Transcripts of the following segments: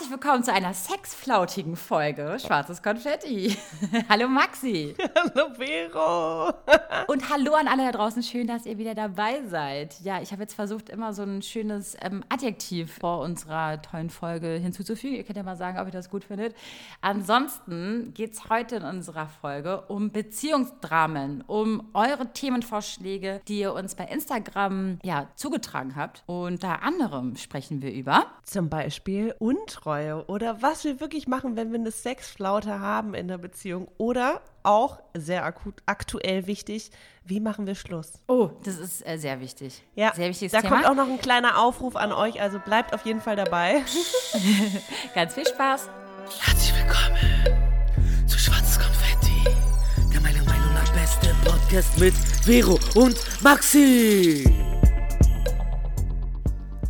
Herzlich willkommen zu einer sexflautigen Folge Schwarzes Konfetti. hallo Maxi. Hallo Vero. Und hallo an alle da draußen. Schön, dass ihr wieder dabei seid. Ja, ich habe jetzt versucht, immer so ein schönes ähm, Adjektiv vor unserer tollen Folge hinzuzufügen. Ihr könnt ja mal sagen, ob ihr das gut findet. Ansonsten geht es heute in unserer Folge um Beziehungsdramen, um eure Themenvorschläge, die ihr uns bei Instagram ja, zugetragen habt. Unter anderem sprechen wir über zum Beispiel Untreue oder was wir wirklich machen, wenn wir eine Sexflaute haben in der Beziehung oder auch sehr akut, aktuell wichtig, wie machen wir Schluss? Oh, das ist äh, sehr wichtig. Ja, sehr wichtiges da Thema. kommt auch noch ein kleiner Aufruf an euch, also bleibt auf jeden Fall dabei. Ganz viel Spaß. Herzlich willkommen zu Schwarzes Konfetti, der meiner Meinung nach beste Podcast mit Vero und Maxi.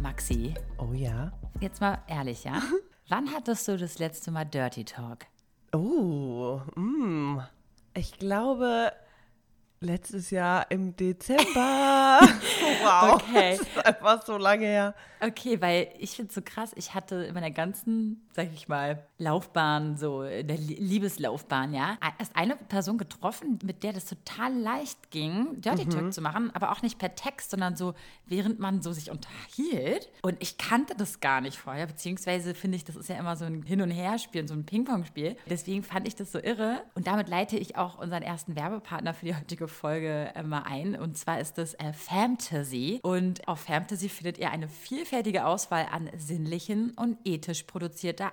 Maxi. Oh ja. Jetzt mal ehrlich, ja? Wann hattest du das letzte Mal Dirty Talk? Oh, mm. ich glaube letztes Jahr im Dezember. wow, Okay. das ist einfach so lange her. Okay, weil ich finde es so krass, ich hatte in meiner ganzen, sag ich mal, Laufbahn, so in der Lie- Liebeslaufbahn, ja, erst eine Person getroffen, mit der das total leicht ging, Dirty Talk zu machen, aber auch nicht per Text, sondern so, während man so sich unterhielt. Und ich kannte das gar nicht vorher, beziehungsweise finde ich, das ist ja immer so ein Hin- und Herspiel, so ein Ping-Pong-Spiel. Deswegen fand ich das so irre. Und damit leite ich auch unseren ersten Werbepartner für die heutige Folge äh, mal ein. Und zwar ist das äh, Fantasy. Und auf Fantasy findet ihr eine vielfältige Auswahl an sinnlichen und ethisch produzierter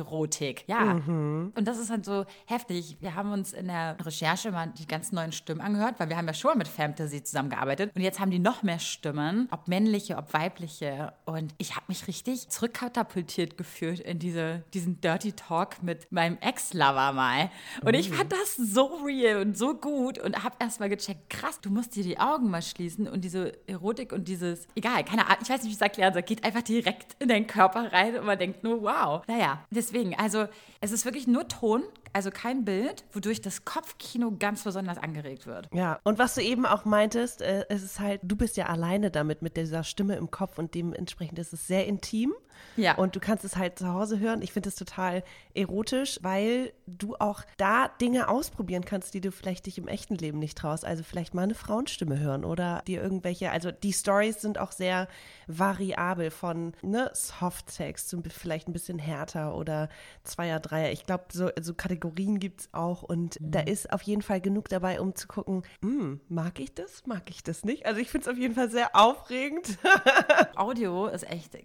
Audio-Erotik. Ja. Und das ist halt so heftig. Wir haben uns in der Recherche mal die ganzen neuen Stimmen angehört, weil wir haben ja schon mit Fantasy zusammengearbeitet. Und jetzt haben die noch mehr Stimmen, ob männliche, ob weibliche. Und ich habe mich richtig zurückkatapultiert gefühlt in diese, diesen Dirty Talk mit meinem Ex-Lover mal. Und ich fand das so real und so gut und habe erst mal gecheckt, krass, du musst dir die Augen mal schließen und diese Erotik und dieses, egal, keine Ahnung, ich weiß nicht, wie ich es erklären soll, geht einfach direkt in deinen Körper rein und man denkt nur, wow. Naja, deswegen, also es ist wirklich nur Ton, also kein Bild, wodurch das Kopfkino ganz besonders angeregt wird. Ja, und was du eben auch meintest, äh, es ist halt, du bist ja alleine damit, mit dieser Stimme im Kopf und dementsprechend ist es sehr intim. Ja. Und du kannst es halt zu Hause hören. Ich finde es total erotisch, weil du auch da Dinge ausprobieren kannst, die du vielleicht dich im echten Leben nicht traust. Also vielleicht mal eine Frauenstimme hören oder dir irgendwelche, also die Stories sind auch sehr variabel von ne, Softsex vielleicht ein bisschen härter oder Zweier, Dreier. Ich glaube, so, so Kategorien gibt es auch und da ist auf jeden Fall genug dabei, um zu gucken, hm, mag ich das, mag ich das nicht? Also ich finde es auf jeden Fall sehr aufregend. Audio ist echt äh,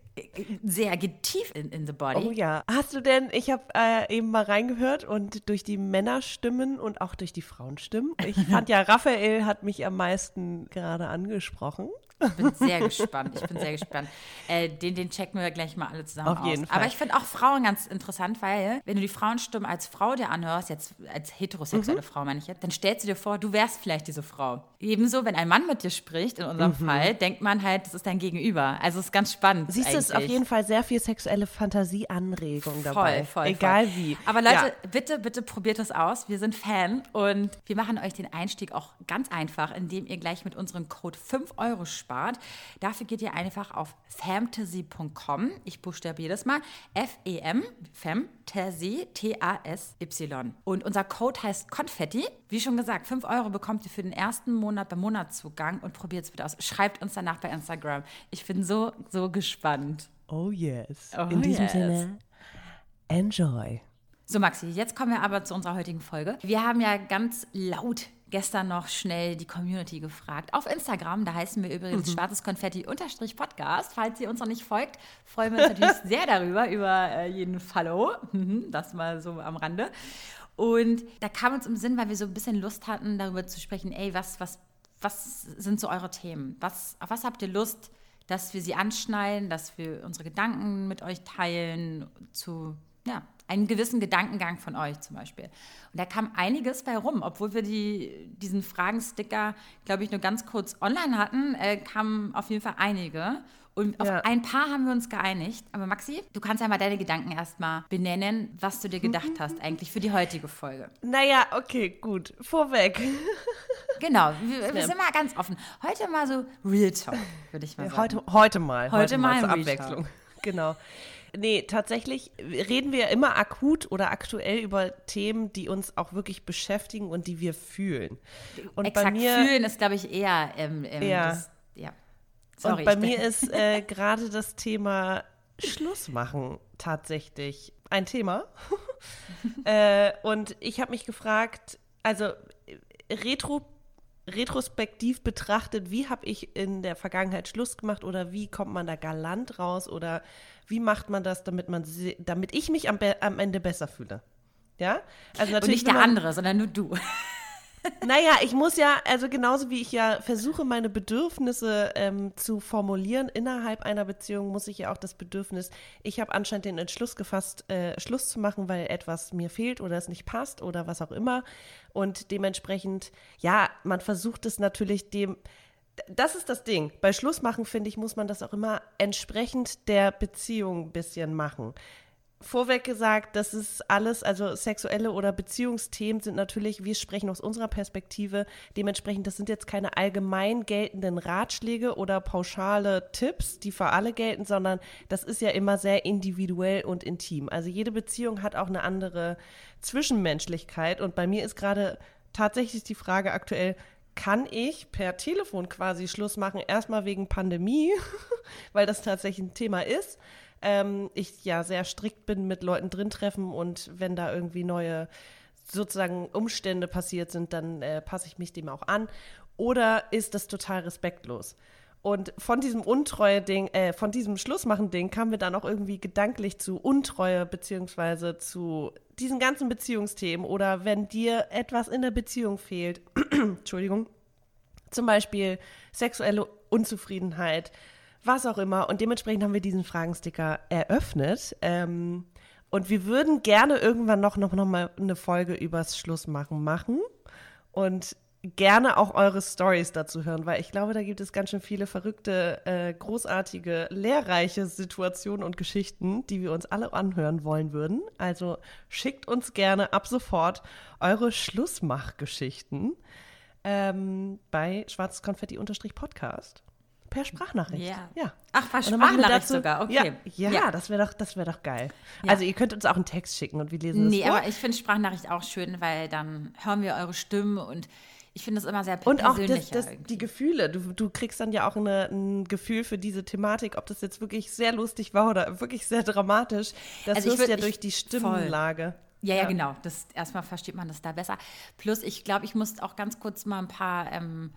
sehr geht tief in, in the body. Oh ja. Hast du denn, ich habe äh, eben mal reingehört und durch die Männerstimmen und auch durch die Frauenstimmen, ich fand ja, Raphael hat mich am meisten gerade angesprochen. Ich bin sehr gespannt. Ich bin sehr gespannt. Äh, den, den checken wir gleich mal alle zusammen Auf jeden aus. Fall. Aber ich finde auch Frauen ganz interessant, weil wenn du die Frauenstimme als Frau dir anhörst, jetzt als heterosexuelle Mhm. Frau meine ich jetzt, dann stellst du dir vor, du wärst vielleicht diese Frau. Ebenso, wenn ein Mann mit dir spricht, in unserem Fall, denkt man halt, das ist dein Gegenüber. Also es ist ganz spannend. Mhm. Siehst du, es ist auf jeden Fall sehr viel sexuelle Fantasieanregung dabei. Voll, voll. Egal voll. wie. Aber Leute, Ja. bitte, bitte probiert es aus. Wir sind Fan und wir machen euch den Einstieg auch ganz einfach, indem ihr gleich mit unserem Code 5 Euro spart. Dafür geht ihr einfach auf fantasy.com. Ich buchstabiere das mal. F-E-M, Fantasy, T-A-S-Y. Und unser Code heißt Konfetti. Wie schon gesagt, 5 Euro bekommt ihr für den ersten Monat beim Monatszugang und probiert es bitte aus. Schreibt uns danach bei Instagram. Ich bin so, so gespannt. Oh yes. Oh In diesem yes. Sinne, enjoy. So, Maxi, jetzt kommen wir aber zu unserer heutigen Folge. Wir haben ja ganz laut gestern noch schnell die Community gefragt. Auf Instagram, da heißen wir übrigens schwarzes Konfetti unterstrich Podcast. Falls ihr uns noch nicht folgt, freuen wir uns natürlich sehr darüber, über äh, jeden Follow. Mhm, das mal so am Rande. Und da kam uns im Sinn, weil wir so ein bisschen Lust hatten, darüber zu sprechen, ey, was, was, was sind so eure Themen? Was, auf was habt ihr Lust, dass wir sie anschneiden, dass wir unsere Gedanken mit euch teilen, zu, ja, einen gewissen Gedankengang von euch zum Beispiel. Und da kam einiges bei rum, obwohl wir die, diesen Fragensticker, glaube ich, nur ganz kurz online hatten, äh, kamen auf jeden Fall einige. Und auf Ja. ein paar haben wir uns geeinigt. Aber Maxi, du kannst ja mal deine Gedanken erstmal benennen, was du dir gedacht hast eigentlich für die heutige Folge. Naja, okay, gut. Vorweg. Genau, wir, wir sind mal ganz offen. Heute mal so Real Talk, würde ich mal sagen. Heute, heute mal. Heute mal zur ein Abwechslung. Genau. Nee, tatsächlich reden wir ja immer akut oder aktuell über Themen, die uns auch wirklich beschäftigen und die wir fühlen. Und Exakt bei mir, fühlen ist, glaube ich, eher. Ähm, ähm, Ja. Das, ja. Sorry, und bei mir ist äh, gerade das Thema Schluss machen tatsächlich ein Thema. äh, und ich habe mich gefragt, also äh, retro, retrospektiv betrachtet, wie habe ich in der Vergangenheit Schluss gemacht oder wie kommt man da galant raus oder wie macht man das, damit man, damit ich mich am, am Ende besser fühle. Ja, also Und natürlich nicht wenn der man- andere, sondern nur du. naja, ich muss ja, also genauso wie ich ja versuche, meine Bedürfnisse ähm, zu formulieren innerhalb einer Beziehung, muss ich ja auch das Bedürfnis, ich habe anscheinend den Entschluss gefasst, äh, Schluss zu machen, weil etwas mir fehlt oder es nicht passt oder was auch immer. Und dementsprechend, ja, man versucht es natürlich dem. Das ist das Ding. Bei Schlussmachen, finde ich, muss man das auch immer entsprechend der Beziehung ein bisschen machen vorweg gesagt, das ist alles, also sexuelle oder Beziehungsthemen sind natürlich, wir sprechen aus unserer Perspektive, dementsprechend, das sind jetzt keine allgemein geltenden Ratschläge oder pauschale Tipps, die für alle gelten, sondern das ist ja immer sehr individuell und intim. Also jede Beziehung hat auch eine andere Zwischenmenschlichkeit und bei mir ist gerade tatsächlich die Frage aktuell, kann ich per Telefon quasi Schluss machen, erstmal wegen Pandemie, weil das tatsächlich ein Thema ist ähm, ich ja sehr strikt bin mit Leuten drin treffen und wenn da irgendwie neue sozusagen Umstände passiert sind, dann äh, passe ich mich dem auch an. Oder ist das total respektlos? Und von diesem Untreue-Ding, äh, von diesem Schlussmachen-Ding kamen wir dann auch irgendwie gedanklich zu Untreue, beziehungsweise zu diesen ganzen Beziehungsthemen. Oder wenn dir etwas in der Beziehung fehlt, Entschuldigung, zum Beispiel sexuelle Unzufriedenheit, was auch immer. Und dementsprechend haben wir diesen Fragensticker eröffnet. Ähm, und wir würden gerne irgendwann noch, noch, noch mal eine Folge übers Schlussmachen machen. Und gerne auch eure Stories dazu hören, weil ich glaube, da gibt es ganz schön viele verrückte, äh, großartige, lehrreiche Situationen und Geschichten, die wir uns alle anhören wollen würden. Also schickt uns gerne ab sofort eure Schlussmachgeschichten ähm, bei schwarzes-konfetti-podcast per Sprachnachricht. Ja. ja. Ach, per Sprachnachricht dazu- sogar, okay. Ja, ja, Ja. das wäre doch, das wäre doch geil. Also ihr könnt uns auch einen Text schicken und wir lesen das Nee, aber ich finde Sprachnachricht auch schön, weil dann hören wir eure Stimmen und ich finde es immer sehr Und auch das, das, die Gefühle. Du, du kriegst dann ja auch eine, ein Gefühl für diese Thematik, ob das jetzt wirklich sehr lustig war oder wirklich sehr dramatisch. Das Also würd- ja durch die Stimmlage. Ja, ja, genau. Das, erstmal versteht man das da besser. Plus, ich glaube, ich muss auch ganz kurz mal ein paar, ähm,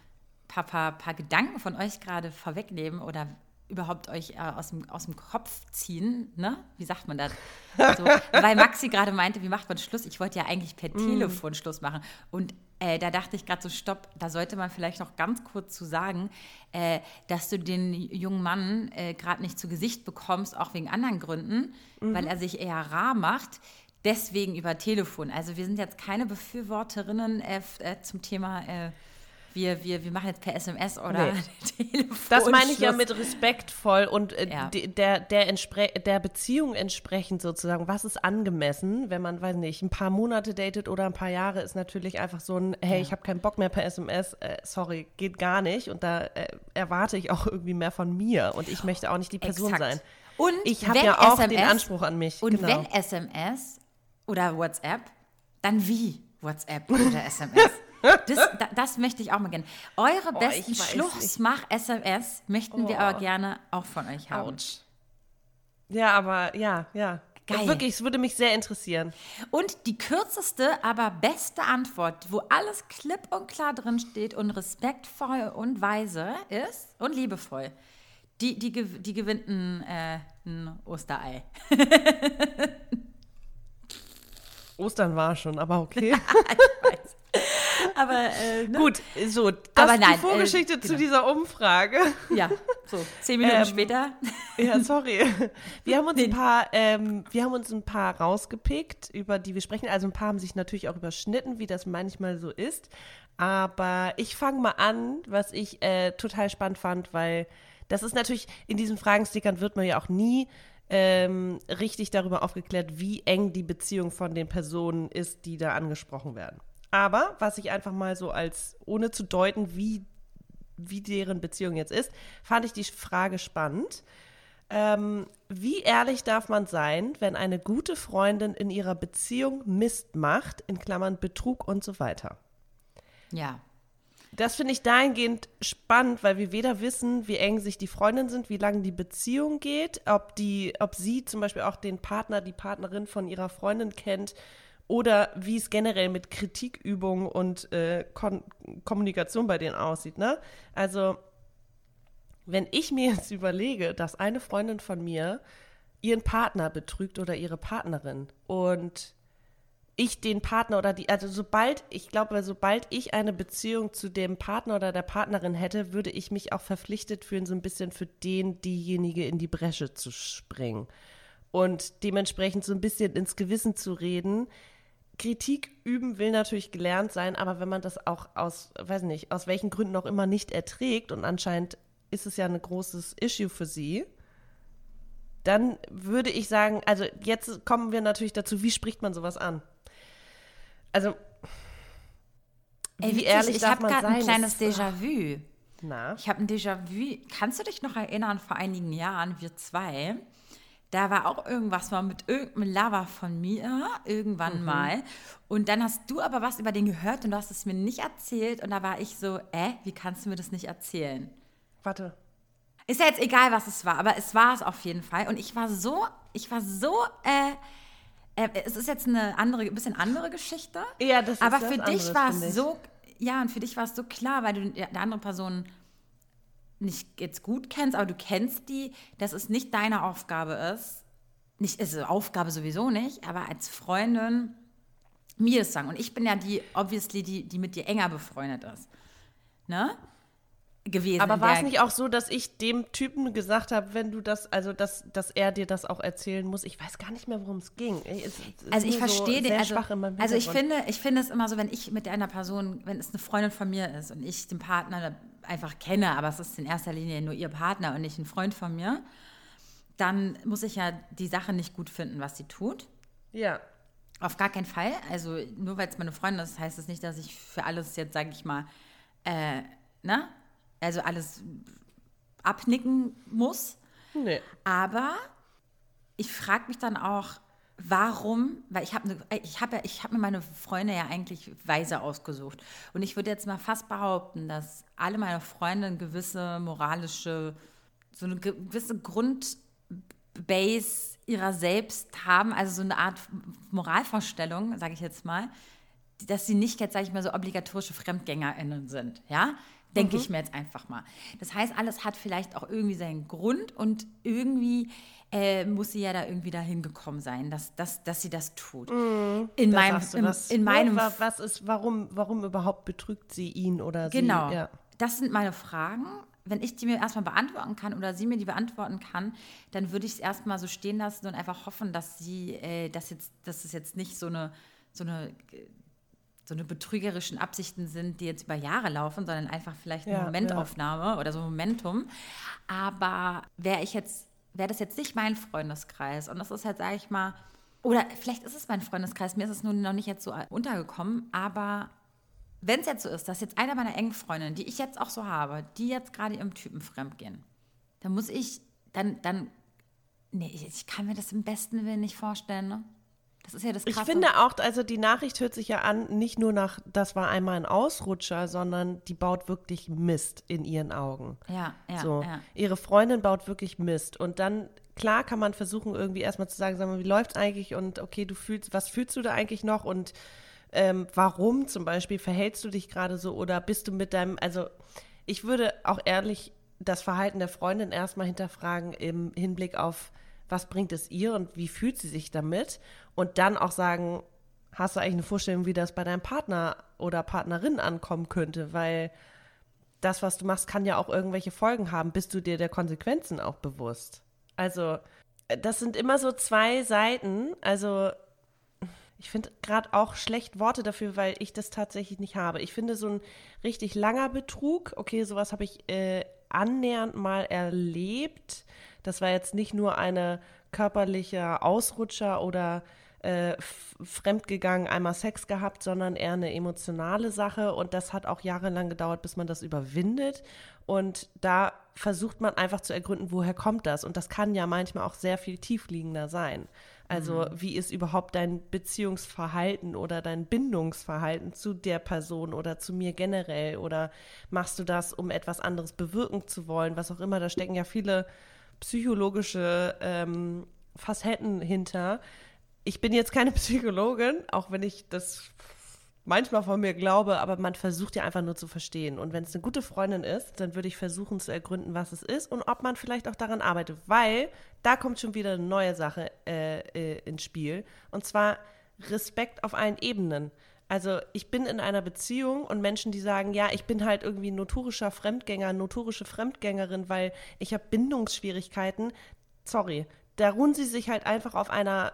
paar, paar, paar Gedanken von euch gerade vorwegnehmen oder überhaupt euch äh, aus, dem, aus dem Kopf ziehen. Ne? Wie sagt man das? So, weil Maxi gerade meinte, wie macht man Schluss? Ich wollte ja eigentlich per Telefon Schluss machen. Und äh, da dachte ich gerade so, stopp, da sollte man vielleicht noch ganz kurz zu sagen, äh, dass du den jungen Mann äh, gerade nicht zu Gesicht bekommst, auch wegen anderen Gründen, weil er sich eher rar macht. Deswegen über Telefon. Also wir sind jetzt keine Befürworterinnen äh, äh, zum Thema, äh, wir, wir, wir machen jetzt per SMS oder Telefon. Das meine ich ja mit respektvoll und äh, Ja. der, der, entspre der Beziehung entsprechend sozusagen. Was ist angemessen, wenn man, weiß nicht, ein paar Monate datet oder ein paar Jahre, ist natürlich einfach so ein, hey, ich habe keinen Bock mehr per SMS, äh, sorry, geht gar nicht. Und da äh, erwarte ich auch irgendwie mehr von mir und ich möchte auch nicht die Person Exakt. sein. Und Ich habe ja auch den SMS Anspruch an mich. Und genau. wenn SMS oder WhatsApp, dann wie WhatsApp oder SMS? Das, da, das möchte ich auch mal gerne. Eure Oh, besten ich weiß Schlussmach-SMS möchten wir Oh. aber gerne auch von euch haben. Autsch. Ja, aber ja, ja. Geil. Wirklich, es würde mich sehr interessieren. Und die kürzeste, aber beste Antwort, wo alles klipp und klar drin steht und respektvoll und weise ist und liebevoll, die, die, die gewinnt ein, äh, ein Osterei. Ostern war schon, aber okay. Aber äh, ne? Gut, so, das Aber ist nein, die Vorgeschichte äh, zu genau. dieser Umfrage. ja, so zehn Minuten Ähm, später. Ja, sorry. Wir haben uns ein paar, ähm, wir haben uns ein paar rausgepickt, über die wir sprechen. Also ein paar haben sich natürlich auch überschnitten, wie das manchmal so ist. Aber ich fange mal an, was ich äh, total spannend fand, weil das ist natürlich, in diesen Fragenstickern wird man ja auch nie ähm, richtig darüber aufgeklärt, wie eng die Beziehung von den Personen ist, die da angesprochen werden. Aber was ich einfach mal so als, ohne zu deuten, wie, wie deren Beziehung jetzt ist, fand ich die Frage spannend. Ähm, wie ehrlich darf man sein, wenn eine gute Freundin in ihrer Beziehung Mist macht, in Klammern Betrug und so weiter? Ja. Das finde ich dahingehend spannend, weil wir weder wissen, wie eng sich die Freundinnen sind, wie lange die Beziehung geht, ob die, ob sie zum Beispiel auch den Partner, die Partnerin von ihrer Freundin kennt oder wie es generell mit Kritikübungen und äh, Kon Kommunikation bei denen aussieht. Ne? Also wenn ich mir jetzt überlege, dass eine Freundin von mir ihren Partner betrügt oder ihre Partnerin und ich den Partner oder die, also sobald, ich glaube, sobald ich eine Beziehung zu dem Partner oder der Partnerin hätte, würde ich mich auch verpflichtet fühlen, so ein bisschen für den, diejenige in die Bresche zu springen. Und dementsprechend so ein bisschen ins Gewissen zu reden. Kritik üben will natürlich gelernt sein, aber wenn man das auch aus, weiß nicht, aus welchen Gründen auch immer nicht erträgt und anscheinend ist es ja ein großes Issue für sie, dann würde ich sagen, also jetzt kommen wir natürlich dazu, wie spricht man sowas an? Also, Ey, wie witzig, ehrlich ich darf habe gerade ein kleines Déjà-vu. Na, Ich habe ein Déjà-vu. Kannst du dich noch erinnern, vor einigen Jahren, wir zwei, da war auch irgendwas mal mit irgendeinem Lover von mir, irgendwann mal. Und dann hast du aber was über den gehört und du hast es mir nicht erzählt. Und da war ich so, äh, wie kannst du mir das nicht erzählen? warte. Ist ja jetzt egal, was es war, aber es war es auf jeden Fall. Und ich war so, ich war so, äh, äh, es ist jetzt eine andere, ein bisschen andere Geschichte. Ja, das ist Aber für dich war es so, ja, und für dich war es so klar, weil du der andere Person nicht jetzt gut kennst, aber du kennst die, dass es nicht deine Aufgabe ist. Nicht, also Aufgabe sowieso nicht, aber als Freundin mir das sagen. Und ich bin ja die, obviously, die, die mit dir enger befreundet ist. Ne? Gewesen. Aber war es nicht auch so, dass ich dem Typen gesagt habe, wenn du das, also dass, dass er dir das auch erzählen muss? Ich weiß gar nicht mehr, worum es ging. Es- es ist Also ich nur so verstehe den, also, also ich finde, ich finde es immer so, wenn ich mit einer Person, wenn es eine Freundin von mir ist und ich den Partner einfach kenne, aber es ist in erster Linie nur ihr Partner und nicht ein Freund von mir, dann muss ich ja die Sache nicht gut finden, was sie tut. Ja. Auf gar keinen Fall. Also nur weil es meine Freundin ist, heißt es nicht, dass ich für alles jetzt, sage ich mal, äh, ne? Also alles abnicken muss. Nee. Aber ich frage mich dann auch, warum, weil ich habe ich hab ja, ich hab mir meine Freunde ja eigentlich weise ausgesucht. Und ich würde jetzt mal fast behaupten, dass alle meine Freunde eine gewisse moralische, so eine gewisse Grundbase ihrer selbst haben, also so eine Art Moralvorstellung, sage ich jetzt mal, dass sie nicht jetzt, sage ich mal, so obligatorische FremdgängerInnen sind, ja? Denke ich mir jetzt einfach mal. Das heißt, alles hat vielleicht auch irgendwie seinen Grund und irgendwie äh, muss sie ja da irgendwie dahin gekommen sein, dass, dass, dass sie das tut. in Da meinem, im, was. in Ne, meinem wa- was ist, warum, warum überhaupt betrügt sie ihn oder Genau. sie? Ja. Das sind meine Fragen. Wenn ich die mir erstmal beantworten kann oder sie mir die beantworten kann, dann würde ich es erstmal so stehen lassen und einfach hoffen, dass sie, äh, dass jetzt, dass es jetzt nicht so eine, so eine, so eine betrügerischen Absichten sind, die jetzt über Jahre laufen, sondern einfach vielleicht eine Ja, Momentaufnahme oder so ein Momentum. Aber wäre ich jetzt, wäre das jetzt nicht mein Freundeskreis und das ist halt, sage ich mal, oder vielleicht ist es mein Freundeskreis, mir ist es nun noch nicht jetzt so untergekommen, aber wenn es jetzt so ist, dass jetzt einer meiner engen Freundinnen, die ich jetzt auch so habe, die jetzt gerade ihrem Typen fremdgehen, dann muss ich, dann, dann, nee, ich, ich kann mir das im besten Willen nicht vorstellen, ne? Das ist ja das Ich Krasse. finde auch, also die Nachricht hört sich ja an, nicht nur nach, das war einmal ein Ausrutscher, sondern die baut wirklich Mist in ihren Augen. ja, ja, so, ja. ihre Freundin baut wirklich Mist. Und dann, klar kann man versuchen, irgendwie erstmal zu sagen, sag mal, wie läuft's eigentlich und okay, du fühlst, was fühlst du da eigentlich noch und ähm, warum zum Beispiel verhältst du dich gerade so oder bist du mit deinem, also ich würde auch ehrlich das Verhalten der Freundin erstmal hinterfragen im Hinblick auf, was bringt es ihr und wie fühlt sie sich damit und dann auch sagen, hast du eigentlich eine Vorstellung, wie das bei deinem Partner oder Partnerin ankommen könnte, weil das, was du machst, kann ja auch irgendwelche Folgen haben. Bist du dir der Konsequenzen auch bewusst? Also, das sind immer so zwei Seiten. Also, ich finde gerade auch schlecht Worte dafür, weil ich das tatsächlich nicht habe. Ich finde so ein richtig langer Betrug, okay, sowas habe ich äh, annähernd mal erlebt. Das war jetzt nicht nur eine körperliche Ausrutscher oder äh, fremdgegangen, einmal Sex gehabt, sondern eher eine emotionale Sache. Und das hat auch jahrelang gedauert, bis man das überwindet. Und da versucht man einfach zu ergründen, woher kommt das? Und das kann ja manchmal auch sehr viel tiefliegender sein. Also mhm. wie ist überhaupt dein Beziehungsverhalten oder dein Bindungsverhalten zu der Person oder zu mir generell? Oder machst du das, um etwas anderes bewirken zu wollen? Was auch immer, da stecken ja viele psychologische ähm, Facetten hinter. Ich bin jetzt keine Psychologin, auch wenn ich das manchmal von mir glaube, aber man versucht ja einfach nur zu verstehen. Und wenn es eine gute Freundin ist, dann würde ich versuchen zu ergründen, was es ist und ob man vielleicht auch daran arbeitet, weil da kommt schon wieder eine neue Sache äh, äh, ins Spiel. Und zwar Respekt auf allen Ebenen. Also ich bin in einer Beziehung und Menschen, die sagen, ja, ich bin halt irgendwie notorischer Fremdgänger, notorische Fremdgängerin, weil ich habe Bindungsschwierigkeiten. Sorry, da ruhen sie sich halt einfach auf einer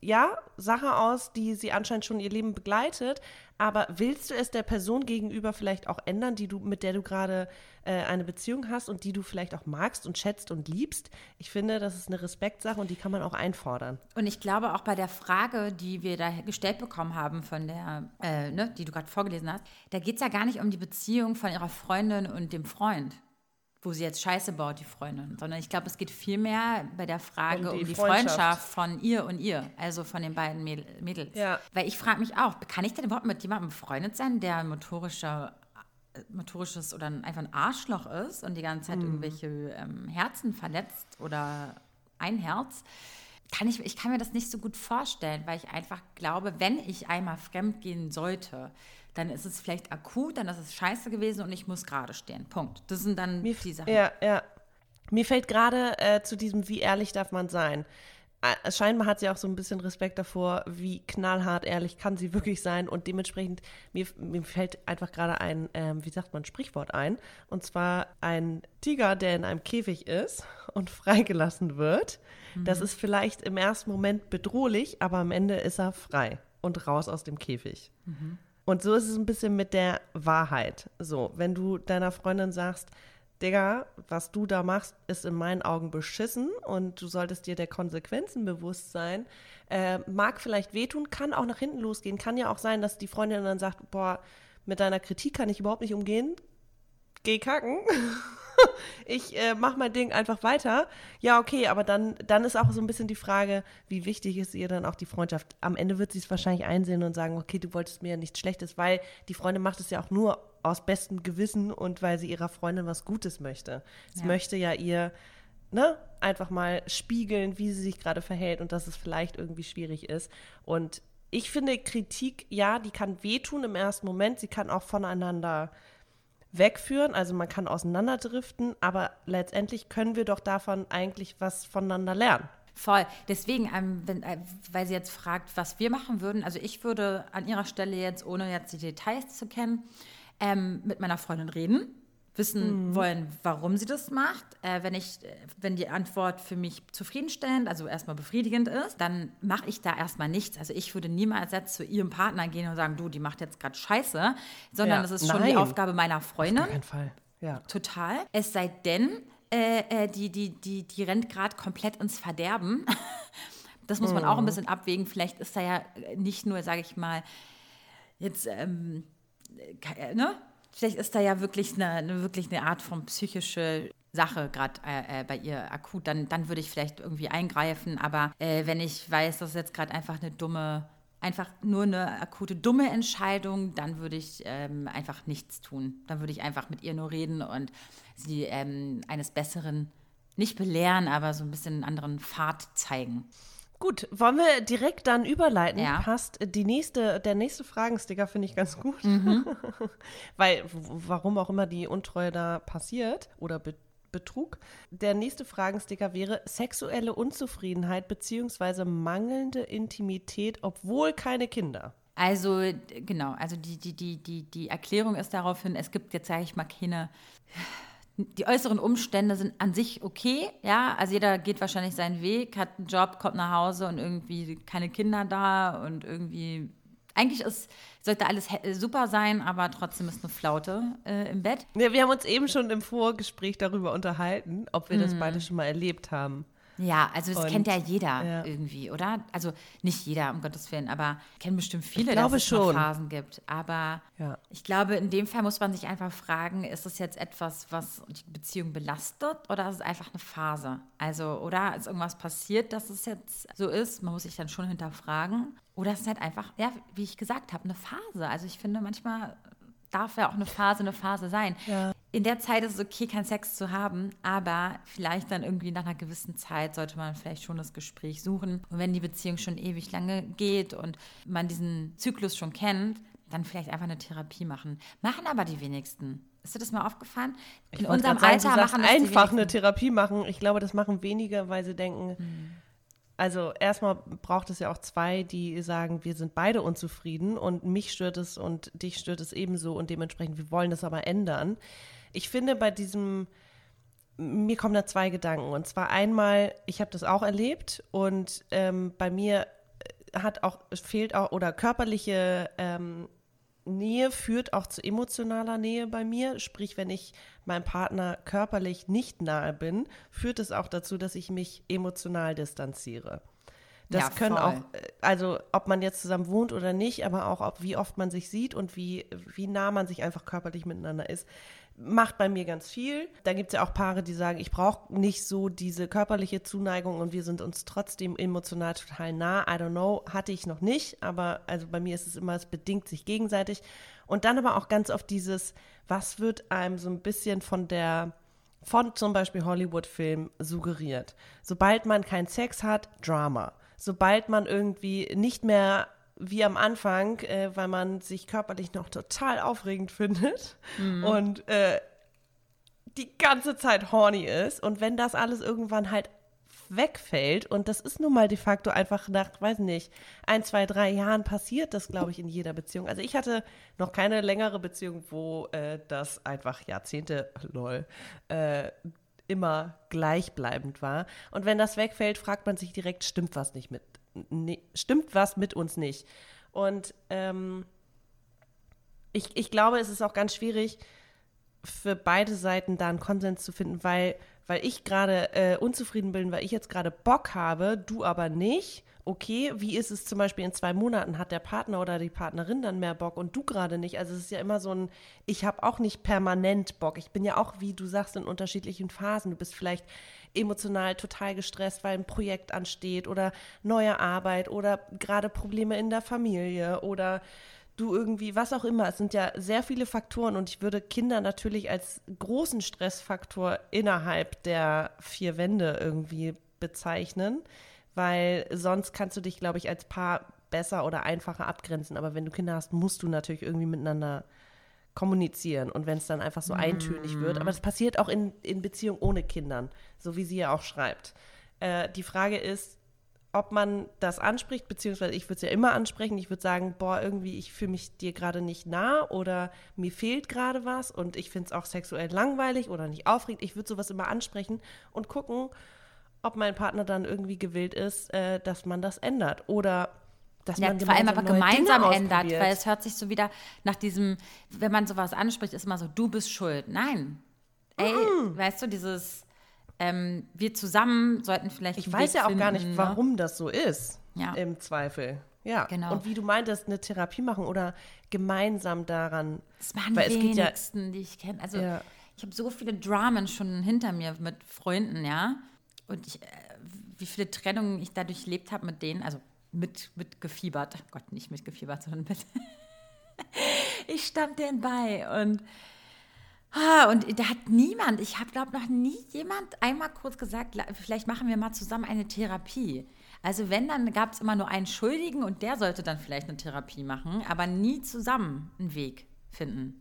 ja, Sache aus, die sie anscheinend schon ihr Leben begleitet, aber willst du es der Person gegenüber vielleicht auch ändern, die du, mit der du gerade äh, eine Beziehung hast und die du vielleicht auch magst und schätzt und liebst? Ich finde, das ist eine Respektsache und die kann man auch einfordern. Und ich glaube auch bei der Frage, die wir da gestellt bekommen haben von der, äh, ne, die du gerade vorgelesen hast, da geht es ja gar nicht um die Beziehung von ihrer Freundin und dem Freund wo sie jetzt Scheiße baut, die Freundin, sondern ich glaube, es geht vielmehr bei der Frage um die, um die Freundschaft. Freundschaft. von ihr und ihr, also von den beiden Mädels. Ja. Weil ich frage mich auch, kann ich denn überhaupt mit jemandem befreundet sein, der motorischer motorisches oder einfach ein Arschloch ist und die ganze Zeit mm. irgendwelche ähm, Herzen verletzt oder ein Herz, kann ich, ich kann mir das nicht so gut vorstellen, weil ich einfach glaube, wenn ich einmal fremd gehen sollte, dann ist es vielleicht akut, dann ist es scheiße gewesen und ich muss gerade stehen. Punkt. Das sind dann Mir, die Sachen. Ja, ja. Mir fällt gerade äh, zu diesem, wie ehrlich darf man sein. Äh, scheinbar hat sie auch so ein bisschen Respekt davor, wie knallhart ehrlich kann sie wirklich sein. Und dementsprechend, mir, mir fällt einfach gerade ein, ähm, wie sagt man, Sprichwort ein. Und zwar ein Tiger, der in einem Käfig ist und freigelassen wird. Mhm. Das ist vielleicht im ersten Moment bedrohlich, aber am Ende ist er frei und raus aus dem Käfig. Mhm. Und so ist es ein bisschen mit der Wahrheit. So, wenn du deiner Freundin sagst, Digga, was du da machst, ist in meinen Augen beschissen und du solltest dir der Konsequenzen bewusst sein. Äh, mag vielleicht wehtun, kann auch nach hinten losgehen. Kann ja auch sein, dass die Freundin dann sagt, boah, mit deiner Kritik kann ich überhaupt nicht umgehen. Geh kacken. ich äh, mache mein Ding einfach weiter. Ja, okay, aber dann, dann ist auch so ein bisschen die Frage, wie wichtig ist ihr dann auch die Freundschaft? Am Ende wird sie es wahrscheinlich einsehen und sagen, okay, du wolltest mir ja nichts Schlechtes, weil die Freundin macht es ja auch nur aus bestem Gewissen und weil sie ihrer Freundin was Gutes möchte. Sie ja. möchte ja ihr ne, einfach mal spiegeln, wie sie sich gerade verhält und dass es vielleicht irgendwie schwierig ist. Und ich finde, Kritik, ja, die kann wehtun im ersten Moment, sie kann auch voneinander wegführen. Also man kann auseinanderdriften, aber letztendlich können wir doch davon eigentlich was voneinander lernen. Voll. Deswegen, ähm, wenn, äh, weil sie jetzt fragt, was wir machen würden, also ich würde an ihrer Stelle jetzt, ohne jetzt die Details zu kennen, ähm, mit meiner Freundin reden wissen mhm. wollen, warum sie das macht. Äh, wenn, ich, wenn die Antwort für mich zufriedenstellend, also erstmal befriedigend ist, dann mache ich da erstmal nichts. Also ich würde niemals jetzt zu ihrem Partner gehen und sagen, du, die macht jetzt gerade Scheiße, sondern ja. das ist schon Nein. die Aufgabe meiner Freundin. Auf keinen Fall. Ja. Total. Es sei denn, äh, äh die, die, die, die rennt gerade komplett ins Verderben. das muss man mhm. auch ein mhm. bisschen abwägen. Vielleicht ist da ja nicht nur, sage ich mal, jetzt, ähm, äh, ne? Vielleicht ist da ja wirklich eine, eine wirklich eine Art von psychische Sache gerade äh, äh, bei ihr akut, dann, dann würde ich vielleicht irgendwie eingreifen. Aber äh, wenn ich weiß, das ist jetzt gerade einfach eine dumme, einfach nur eine akute dumme Entscheidung, dann würde ich ähm, einfach nichts tun. Dann würde ich einfach mit ihr nur reden und sie ähm, eines Besseren nicht belehren, aber so ein bisschen einen anderen Pfad zeigen. Gut, wollen wir direkt dann überleiten? Ja. Passt die nächste, der nächste Fragensticker finde ich ganz gut. Mhm. Weil, warum auch immer die Untreue da passiert oder be Betrug. Der nächste Fragensticker wäre sexuelle Unzufriedenheit bzw. mangelnde Intimität, obwohl keine Kinder. Also, genau, also die, die, die, die, die Erklärung ist daraufhin, es gibt jetzt, sage ich mal, keine die äußeren Umstände sind an sich okay, ja. Also jeder geht wahrscheinlich seinen Weg, hat einen Job, kommt nach Hause und irgendwie keine Kinder da und irgendwie eigentlich ist, sollte alles super sein, aber trotzdem ist eine Flaute äh, im Bett. Ja, wir haben uns eben schon im Vorgespräch darüber unterhalten, ob wir mm. das beide schon mal erlebt haben. Ja, also das Und, kennt ja jeder ja. irgendwie, oder? Also nicht jeder, um Gottes Willen, aber kennen bestimmt viele, dass es schon. Phasen gibt. Aber Ja. ich glaube, in dem Fall muss man sich einfach fragen, ist das jetzt etwas, was die Beziehung belastet oder ist es einfach eine Phase? Also, oder ist irgendwas passiert, dass es jetzt so ist? Man muss sich dann schon hinterfragen. Oder ist es halt einfach, ja, wie ich gesagt habe, eine Phase. Also ich finde, manchmal darf ja auch eine Phase eine Phase sein. Ja. In der Zeit ist es okay, keinen Sex zu haben, aber vielleicht dann irgendwie nach einer gewissen Zeit sollte man vielleicht schon das Gespräch suchen. Und wenn die Beziehung schon ewig lange geht und man diesen Zyklus schon kennt, dann vielleicht einfach eine Therapie machen. Machen aber die wenigsten. Ist dir das mal aufgefallen? In unserem sagen, Alter machen das einfach eine. Therapie machen. Ich glaube, das machen wenige, weil sie denken, Hm. also erstmal braucht es ja auch zwei, die sagen, wir sind beide unzufrieden und mich stört es und dich stört es ebenso und dementsprechend, wir wollen das aber ändern. Ich finde bei diesem, mir kommen da zwei Gedanken. Und zwar einmal, ich habe das auch erlebt und ähm, bei mir hat auch, fehlt auch, oder körperliche ähm, Nähe führt auch zu emotionaler Nähe bei mir. Sprich, wenn ich meinem Partner körperlich nicht nahe bin, führt es auch dazu, dass ich mich emotional distanziere. Das Ja, können auch, äh, also ob man jetzt zusammen wohnt oder nicht, aber auch, ob, wie oft man sich sieht und wie, wie nah man sich einfach körperlich miteinander ist, macht bei mir ganz viel. Da gibt es ja auch Paare, die sagen, ich brauche nicht so diese körperliche Zuneigung und wir sind uns trotzdem emotional total nah. I don't know, hatte ich noch nicht, aber also bei mir ist es immer, es bedingt sich gegenseitig. Und dann aber auch ganz oft dieses, was wird einem so ein bisschen von der von zum Beispiel Hollywood-Filmen suggeriert. Sobald man keinen Sex hat, Drama. Sobald man irgendwie nicht mehr wie am Anfang, äh, weil man sich körperlich noch total aufregend findet und äh, die ganze Zeit horny ist und wenn das alles irgendwann halt wegfällt und das ist nun mal de facto einfach nach, weiß nicht, ein, zwei, drei Jahren passiert das, glaube ich, in jeder Beziehung. Also ich hatte noch keine längere Beziehung, wo äh, das einfach Jahrzehnte, lol, äh, immer gleichbleibend war. Und wenn das wegfällt, fragt man sich direkt, stimmt was nicht mit, ne, stimmt was mit uns nicht? Und ähm, ich, ich glaube, es ist auch ganz schwierig, für beide Seiten da einen Konsens zu finden, weil, weil ich gerade äh, unzufrieden bin, weil ich jetzt gerade Bock habe, du aber nicht. Okay, wie ist es zum Beispiel in zwei Monaten? Hat der Partner oder die Partnerin dann mehr Bock und du gerade nicht? Also es ist ja immer so ein, ich habe auch nicht permanent Bock. Ich bin ja auch, wie du sagst, in unterschiedlichen Phasen. Du bist vielleicht emotional total gestresst, weil ein Projekt ansteht oder neue Arbeit oder gerade Probleme in der Familie oder du irgendwie, was auch immer. Es sind ja sehr viele Faktoren und ich würde Kinder natürlich als großen Stressfaktor innerhalb der vier Wände irgendwie bezeichnen, weil sonst kannst du dich, glaube ich, als Paar besser oder einfacher abgrenzen. Aber wenn du Kinder hast, musst du natürlich irgendwie miteinander kommunizieren und wenn es dann einfach so eintönig wird. Aber das passiert auch in, in Beziehungen ohne Kindern, so wie sie ja auch schreibt. Äh, die Frage ist, ob man das anspricht, beziehungsweise ich würde es ja immer ansprechen. Ich würde sagen, boah, irgendwie, ich fühle mich dir gerade nicht nah oder mir fehlt gerade was und ich finde es auch sexuell langweilig oder nicht aufregend. Ich würde sowas immer ansprechen und gucken, ob mein Partner dann irgendwie gewillt ist, äh, dass man das ändert oder dass Ja, man vor allem aber Dinge gemeinsam ändert, weil es hört sich so wieder nach diesem, wenn man sowas anspricht, ist immer so, du bist schuld. Nein. Ey, weißt du, dieses, ähm, wir zusammen sollten vielleicht. Ich weiß Weg ja auch gar nicht, finden, ne? warum das so ist. Ja. Im Zweifel. Ja, Genau. Und wie du meintest, eine Therapie machen oder gemeinsam daran. Das machen Weil die es geht ja- wenigsten, die ich kenne. Also Ja. ich habe so viele Dramen schon hinter mir mit Freunden, ja. Und ich, äh, wie viele Trennungen ich dadurch erlebt habe mit denen, also mit, mit gefiebert. Gott, nicht mit gefiebert, sondern mit. ich stand denen bei und Ah, und da hat niemand, ich habe glaube noch nie jemand einmal kurz gesagt, vielleicht machen wir mal zusammen eine Therapie. Also wenn, dann gab es immer nur einen Schuldigen und der sollte dann vielleicht eine Therapie machen, aber nie zusammen einen Weg finden.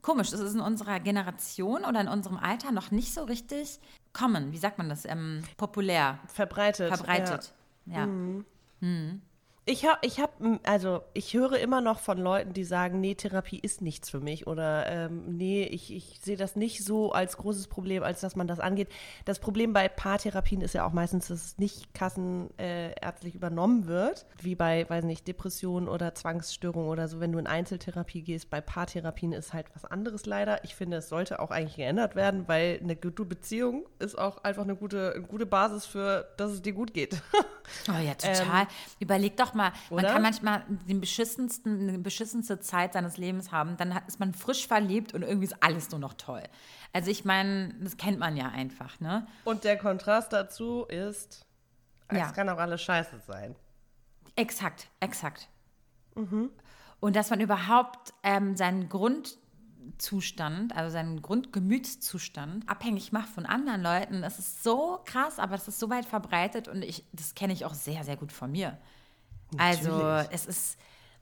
Komisch, das ist in unserer Generation oder in unserem Alter noch nicht so richtig common, wie sagt man das, ähm, populär, Verbreitet. verbreitet. Ja. Ja. Ich habe, ich habe, also ich höre immer noch von Leuten, die sagen, nee, Therapie ist nichts für mich oder ähm, nee, ich, ich sehe das nicht so als großes Problem, als dass man das angeht. Das Problem bei Paartherapien ist ja auch meistens, dass es nicht kassenärztlich äh, übernommen wird, wie bei, weiß nicht, Depressionen oder Zwangsstörungen oder so. Wenn du in Einzeltherapie gehst, bei Paartherapien ist halt was anderes leider. Ich finde, es sollte auch eigentlich geändert werden, weil eine gute Beziehung ist auch einfach eine gute, eine gute Basis für, dass es dir gut geht. Oh ja, total. Ähm, Überleg doch mal, oder? man kann manchmal den beschissensten, eine beschissenste Zeit seines Lebens haben, dann ist man frisch verliebt und irgendwie ist alles nur noch toll. Also ich meine, das kennt man ja einfach, ne? Und der Kontrast dazu ist, es ja. kann auch alles scheiße sein. Exakt, exakt. Mhm. Und dass man überhaupt ähm, seinen Grundzustand, also seinen Grundgemütszustand abhängig macht von anderen Leuten, das ist so krass, aber das ist so weit verbreitet und ich, das kenne ich auch sehr, sehr gut von mir. Also es ist,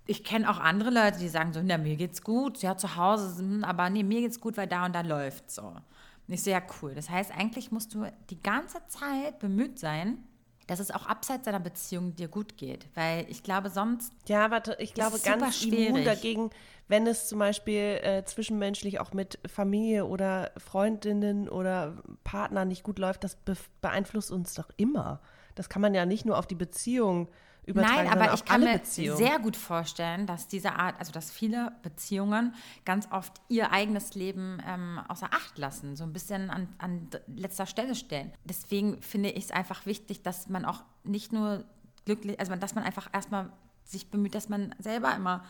ich kenne auch andere Leute, die sagen so, na, mir geht's gut, ja, zu Hause, hm, aber nee, mir geht's gut, weil da und da läuft so. Und ich so, ja, cool. Das heißt, eigentlich musst du die ganze Zeit bemüht sein, dass es auch abseits deiner Beziehung dir gut geht. Weil ich glaube, sonst. Ja, aber ich glaube, ganz schwierig. immun dagegen, wenn es zum Beispiel äh, zwischenmenschlich auch mit Familie oder Freundinnen oder Partner nicht gut läuft, das be beeinflusst uns doch immer. Das kann man ja nicht nur auf die Beziehung äh, übertragen, Nein, aber ich kann mir sehr gut vorstellen, dass diese Art, also dass viele Beziehungen ganz oft ihr eigenes Leben ähm, außer Acht lassen, so ein bisschen an, an letzter Stelle stellen. Deswegen finde ich es einfach wichtig, dass man auch nicht nur glücklich, also dass man einfach erstmal sich bemüht, dass man selber immer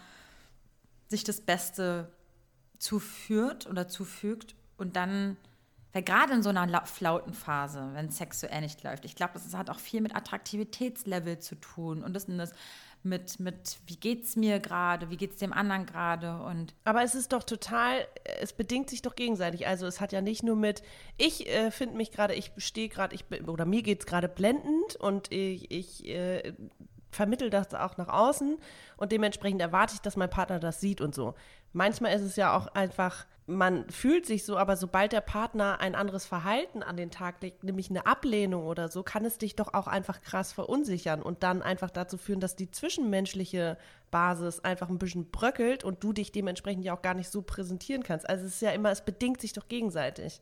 sich das Beste zuführt oder zufügt und dann weil gerade in so einer Flautenphase, wenn es sexuell nicht läuft, ich glaube, das hat auch viel mit Attraktivitätslevel zu tun und das, das mit, mit wie geht's mir gerade, wie geht's dem anderen gerade und aber es ist doch total, es bedingt sich doch gegenseitig. Also es hat ja nicht nur mit, ich äh, finde mich gerade, ich stehe gerade, ich oder mir geht's gerade blendend und ich, ich äh, vermittel das auch nach außen und dementsprechend erwarte ich, dass mein Partner das sieht und so. Manchmal ist es ja auch einfach man fühlt sich so, aber sobald der Partner ein anderes Verhalten an den Tag legt, nämlich eine Ablehnung oder so, kann es dich doch auch einfach krass verunsichern und dann einfach dazu führen, dass die zwischenmenschliche Basis einfach ein bisschen bröckelt und du dich dementsprechend ja auch gar nicht so präsentieren kannst. Also es ist ja immer, es bedingt sich doch gegenseitig.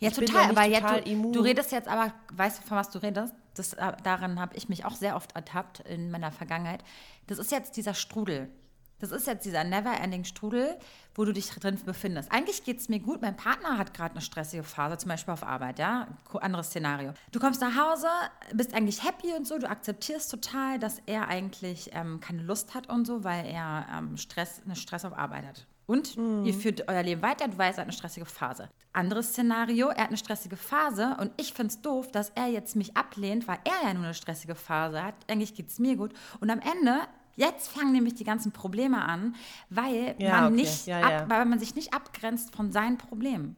Ja, ich total, aber total jetzt, du, du, redest jetzt aber, weißt du, von was du redest? Das, äh, daran habe ich mich auch sehr oft ertappt in meiner Vergangenheit. Das ist jetzt dieser Strudel. Das ist jetzt dieser never-ending Strudel, wo du dich drin befindest. Eigentlich geht es mir gut. Mein Partner hat gerade eine stressige Phase, zum Beispiel auf Arbeit, ja. Anderes Szenario. Du kommst nach Hause, bist eigentlich happy und so, du akzeptierst total, dass er eigentlich ähm, keine Lust hat und so, weil er ähm, Stress, eine Stress auf Arbeit hat. Und mhm. ihr führt euer Leben weiter, du weißt, er hat eine stressige Phase. Anderes Szenario, er hat eine stressige Phase und ich finde es doof, dass er jetzt mich ablehnt, weil er ja nur eine stressige Phase hat. Eigentlich geht es mir gut. Und am Ende Jetzt fangen nämlich die ganzen Probleme an, weil, ja, man, okay. nicht ja, ja. weil man sich nicht abgrenzt von seinen Problemen.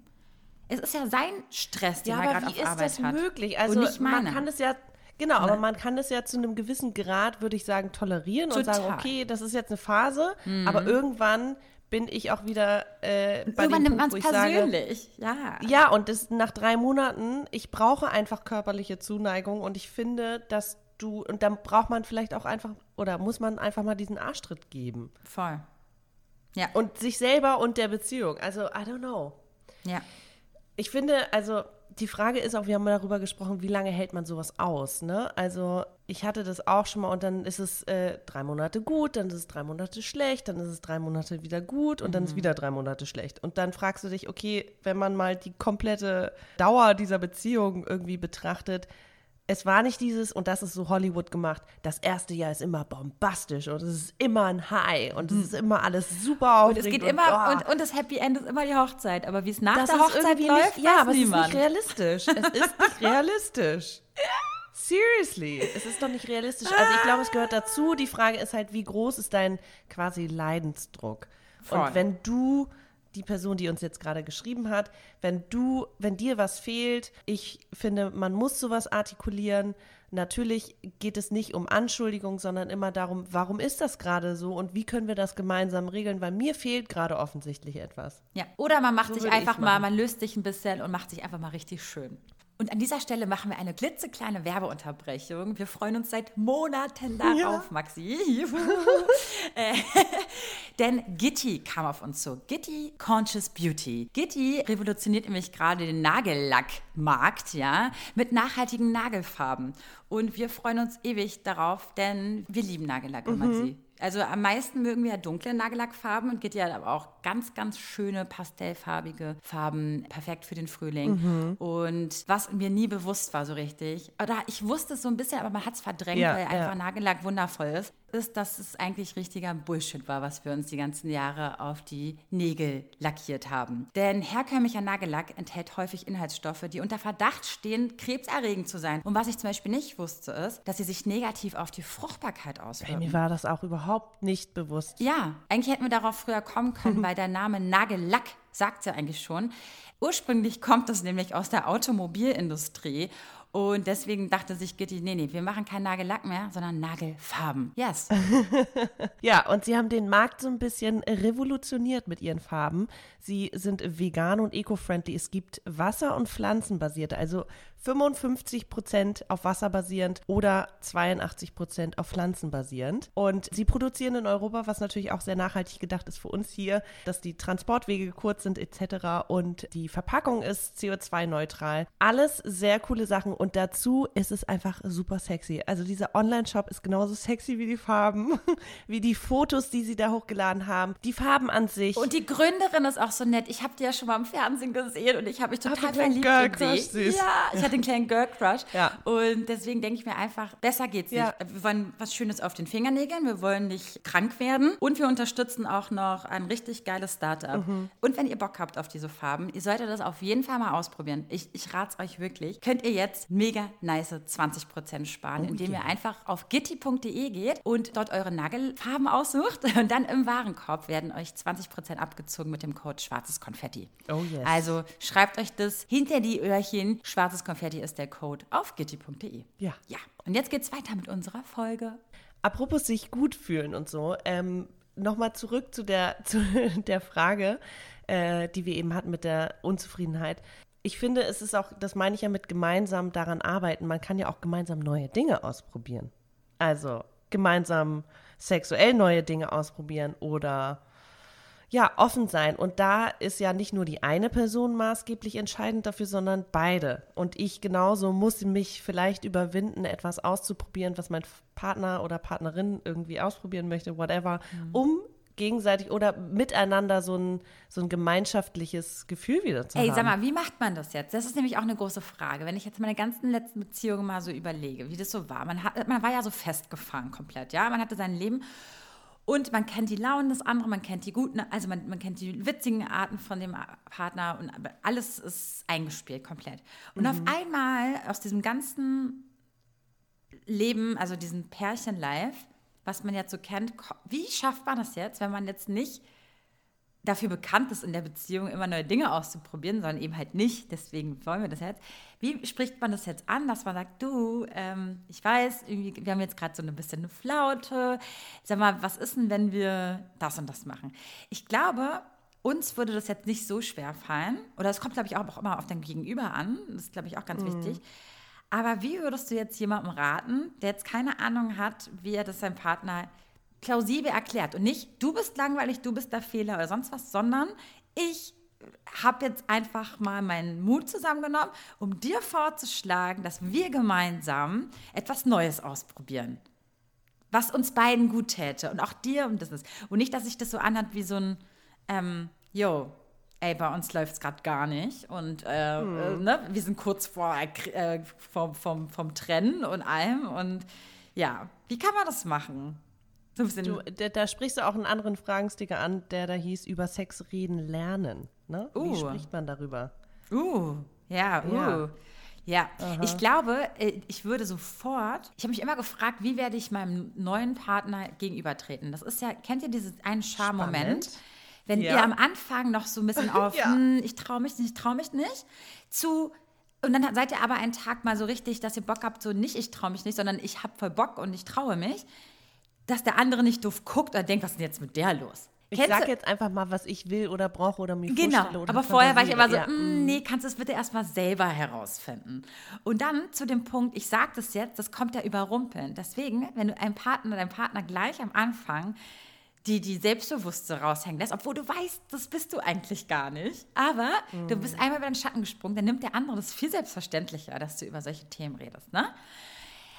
Es ist ja sein Stress, den ja, er gerade auf Arbeit hat. wie ist das möglich? Also man kann es ja Genau, aber man kann es ja zu einem gewissen Grad, würde ich sagen, tolerieren Total. und sagen, okay, das ist jetzt eine Phase, mhm. aber irgendwann bin ich auch wieder äh, bei Irgendwann nimmt man es persönlich, sage, ja. Ja, und das, nach drei Monaten, ich brauche einfach körperliche Zuneigung und ich finde, dass du, und dann braucht man vielleicht auch einfach, oder muss man einfach mal diesen Arschtritt geben. Voll. Ja. Und sich selber und der Beziehung. Also, I don't know. Ja. Ich finde, also die Frage ist auch, wir haben mal darüber gesprochen, wie lange hält man sowas aus, ne? Also ich hatte das auch schon mal und dann ist es äh, drei Monate gut, dann ist es drei Monate schlecht, dann ist es drei Monate wieder gut und mhm. dann ist mhm. wieder drei Monate schlecht. Und dann fragst du dich, okay, wenn man mal die komplette Dauer dieser Beziehung irgendwie betrachtet, es war nicht dieses, und das ist so Hollywood gemacht, das erste Jahr ist immer bombastisch und es ist immer ein High und es ist immer alles super aufregend. Und es geht und, immer, oh. und, und, das Happy End ist immer die Hochzeit, aber wie es nach das der Hochzeit läuft, nicht, ja, aber niemand. es ist nicht realistisch. es ist nicht realistisch. Seriously, es ist doch nicht realistisch. Also ich glaube, es gehört dazu. Die Frage ist halt, wie groß ist dein quasi Leidensdruck? Voll. Und wenn du die Person, die uns jetzt gerade geschrieben hat, wenn du, wenn dir was fehlt, ich finde, man muss sowas artikulieren. Natürlich geht es nicht um Anschuldigung, sondern immer darum, warum ist das gerade so und wie können wir das gemeinsam regeln, weil mir fehlt gerade offensichtlich etwas. Ja, oder man macht so sich einfach mal, man löst sich ein bisschen und macht sich einfach mal richtig schön. Und an dieser Stelle machen wir eine klitzekleine Werbeunterbrechung. Wir freuen uns seit Monaten darauf, Ja. Maxi. äh, denn Gitti kam auf uns zu. Gitti Conscious Beauty. Gitti revolutioniert nämlich gerade den Nagellackmarkt, ja, mit nachhaltigen Nagelfarben. Und wir freuen uns ewig darauf, denn wir lieben Nagellack, Maxi. Also am meisten mögen wir ja dunkle Nagellackfarben und Gitti hat aber auch ganz, ganz schöne pastellfarbige Farben, perfekt für den Frühling. Und was mir nie bewusst war so richtig, oder ich wusste es so ein bisschen, aber man hat es verdrängt, Ja, weil ja. einfach Nagellack wundervoll ist, ist, dass es eigentlich richtiger Bullshit war, was wir uns die ganzen Jahre auf die Nägel lackiert haben. Denn herkömmlicher Nagellack enthält häufig Inhaltsstoffe, die unter Verdacht stehen, krebserregend zu sein. Und was ich zum Beispiel nicht wusste, ist, dass sie sich negativ auf die Fruchtbarkeit auswirken. Mir war das auch überhaupt nicht bewusst. Ja, eigentlich hätten wir darauf früher kommen können, weil der Name Nagellack sagt ja eigentlich schon. Ursprünglich kommt das nämlich aus der Automobilindustrie. Und deswegen dachte sich Gitti, nee, nee, wir machen kein Nagellack mehr, sondern Nagelfarben. Yes. Ja, und sie haben den Markt so ein bisschen revolutioniert mit ihren Farben. Sie sind vegan und eco-friendly. Es gibt Wasser- und Pflanzenbasierte, also 55 Prozent auf Wasser basierend oder 82 Prozent auf Pflanzen basierend. Und sie produzieren in Europa, was natürlich auch sehr nachhaltig gedacht ist für uns hier, dass die Transportwege kurz sind etc. Und die Verpackung ist CO2-neutral. Alles sehr coole Sachen und dazu ist es einfach super sexy. Also dieser Online-Shop ist genauso sexy wie die Farben, wie die Fotos, die sie da hochgeladen haben, die Farben an sich. Und die Gründerin ist auch so nett. Ich habe die ja schon mal im Fernsehen gesehen und ich habe mich total einen kleinen verliebt Girl in sie. süß. Ja, ich hatte einen kleinen Girl Crush. Ja. Und deswegen denke ich mir einfach, besser geht's Ja. nicht. Wir wollen was Schönes auf den Fingernägeln, wir wollen nicht krank werden und wir unterstützen auch noch ein richtig geiles Startup. Mhm. Und wenn ihr Bock habt auf diese Farben, ihr solltet das auf jeden Fall mal ausprobieren. Ich, ich rate es euch wirklich. Könnt ihr jetzt mega nice 20% sparen, Oh indem ihr einfach auf gitti.de geht und dort eure Nagelfarben aussucht und dann im Warenkorb werden euch 20% abgezogen mit dem Code schwarzes Konfetti. Oh yes. Also schreibt euch das hinter die Öhrchen. Schwarzes Konfetti ist der Code auf gitti.de. Ja. Ja. Und jetzt geht's weiter mit unserer Folge. Apropos sich gut fühlen und so, ähm, nochmal zurück zu der, zu der Frage, äh, die wir eben hatten mit der Unzufriedenheit. Ich finde, es ist auch, das meine ich ja mit gemeinsam daran arbeiten, man kann ja auch gemeinsam neue Dinge ausprobieren. Also gemeinsam sexuell neue Dinge ausprobieren oder ja, offen sein. Und da ist ja nicht nur die eine Person maßgeblich entscheidend dafür, sondern beide. Und ich genauso muss mich vielleicht überwinden, etwas auszuprobieren, was mein Partner oder Partnerin irgendwie ausprobieren möchte, whatever, um gegenseitig oder miteinander so ein, so ein gemeinschaftliches Gefühl wieder zu Ey, haben. sag mal, wie macht man das jetzt? Das ist nämlich auch eine große Frage. Wenn ich jetzt meine ganzen letzten Beziehungen mal so überlege, wie das so war. Man, hat, man war ja so festgefahren komplett, ja. Man hatte sein Leben und man kennt die Launen des anderen, man kennt die guten, also man, man kennt die witzigen Arten von dem Partner und alles ist eingespielt komplett. Und auf einmal aus diesem ganzen Leben, also diesen Pärchen-Life, was man jetzt so kennt, wie schafft man das jetzt, wenn man jetzt nicht dafür bekannt ist, in der Beziehung immer neue Dinge auszuprobieren, sondern eben halt nicht. Deswegen wollen wir das jetzt. Wie spricht man das jetzt an, dass man sagt, du, ähm, ich weiß, wir haben jetzt gerade so ein bisschen eine Flaute. Sag mal, was ist denn, wenn wir das und das machen? Ich glaube, uns würde das jetzt nicht so schwer fallen. Oder es kommt, glaube ich, auch, auch immer auf dein Gegenüber an. Das ist, glaube ich, auch ganz wichtig. Aber wie würdest du jetzt jemandem raten, der jetzt keine Ahnung hat, wie er das seinem Partner plausibel erklärt und nicht, du bist langweilig, du bist der Fehler oder sonst was, sondern ich habe jetzt einfach mal meinen Mut zusammengenommen, um dir vorzuschlagen, dass wir gemeinsam etwas Neues ausprobieren. Was uns beiden gut täte und auch dir und das ist. Und nicht, dass sich das so anhört wie so ein, ähm, yo, ey, bei uns läuft es gerade gar nicht und äh, äh, ne, wir sind kurz vor, äh, vom, vom, vom Trennen und allem und ja, wie kann man das machen? Du, da, da sprichst du auch einen anderen Fragensticker an, der da hieß, über Sex reden lernen. Ne? Wie Uh. spricht man darüber? Uh, ja, uh. Ja. Ja, ich glaube, äh, ich würde sofort, ich habe mich immer gefragt, wie werde ich meinem neuen Partner gegenübertreten? Das ist ja, kennt ihr diesen einen Charme-Moment? Wenn Ja. ihr am Anfang noch so ein bisschen auf, Ja. hm, ich traue mich nicht, ich traue mich nicht, zu, und dann seid ihr aber einen Tag mal so richtig, dass ihr Bock habt, so nicht, ich traue mich nicht, sondern ich habe voll Bock und ich traue mich, dass der andere nicht doof guckt oder denkt, was ist denn jetzt mit der los? Ich Kennst sag du- jetzt einfach mal, was ich will oder brauche oder mir Genau, vorstelle. Oder aber vorher war ich immer so, fantasiere. Ja. "Mm, nee, kannst du es bitte erstmal selber herausfinden. Und dann zu dem Punkt, ich sage das jetzt, das kommt ja überrumpeln. Deswegen, wenn du einem Partner, deinem Partner gleich am Anfang die, die Selbstbewusste raushängen lässt, obwohl du weißt, das bist du eigentlich gar nicht. Aber du Mhm. bist einmal über den Schatten gesprungen, dann nimmt der andere das viel selbstverständlicher, dass du über solche Themen redest. Ne?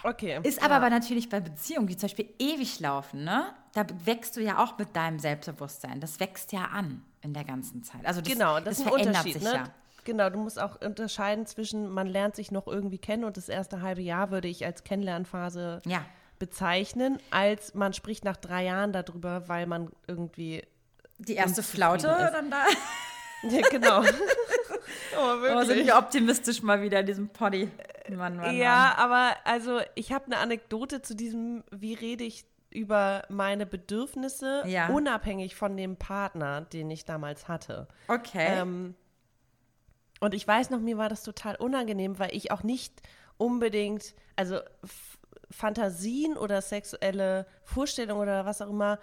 Okay. Ist aber, aber natürlich bei Beziehungen, die zum Beispiel ewig laufen, ne? Da wächst du ja auch mit deinem Selbstbewusstsein. Das wächst ja an in der ganzen Zeit. Also das, Genau, das, ist ein Unterschied. sich Ne? ja. Genau, du musst auch unterscheiden zwischen, man lernt sich noch irgendwie kennen und das erste halbe Jahr würde ich als Kennenlernphase Ja. bezeichnen, als man spricht nach drei Jahren darüber, weil man irgendwie. Die erste Flaute ist. dann da. Ja, genau. oh, Oh, sind wir optimistisch mal wieder in diesem Poddy. Mann, Mann, Ja, aber also ich habe eine Anekdote zu diesem, wie rede ich über meine Bedürfnisse, Ja. unabhängig von dem Partner, den ich damals hatte. Mann. Okay. Ähm, und ich weiß noch, mir war das total unangenehm, weil ich auch nicht unbedingt, also F Fantasien oder sexuelle Vorstellungen oder was auch immer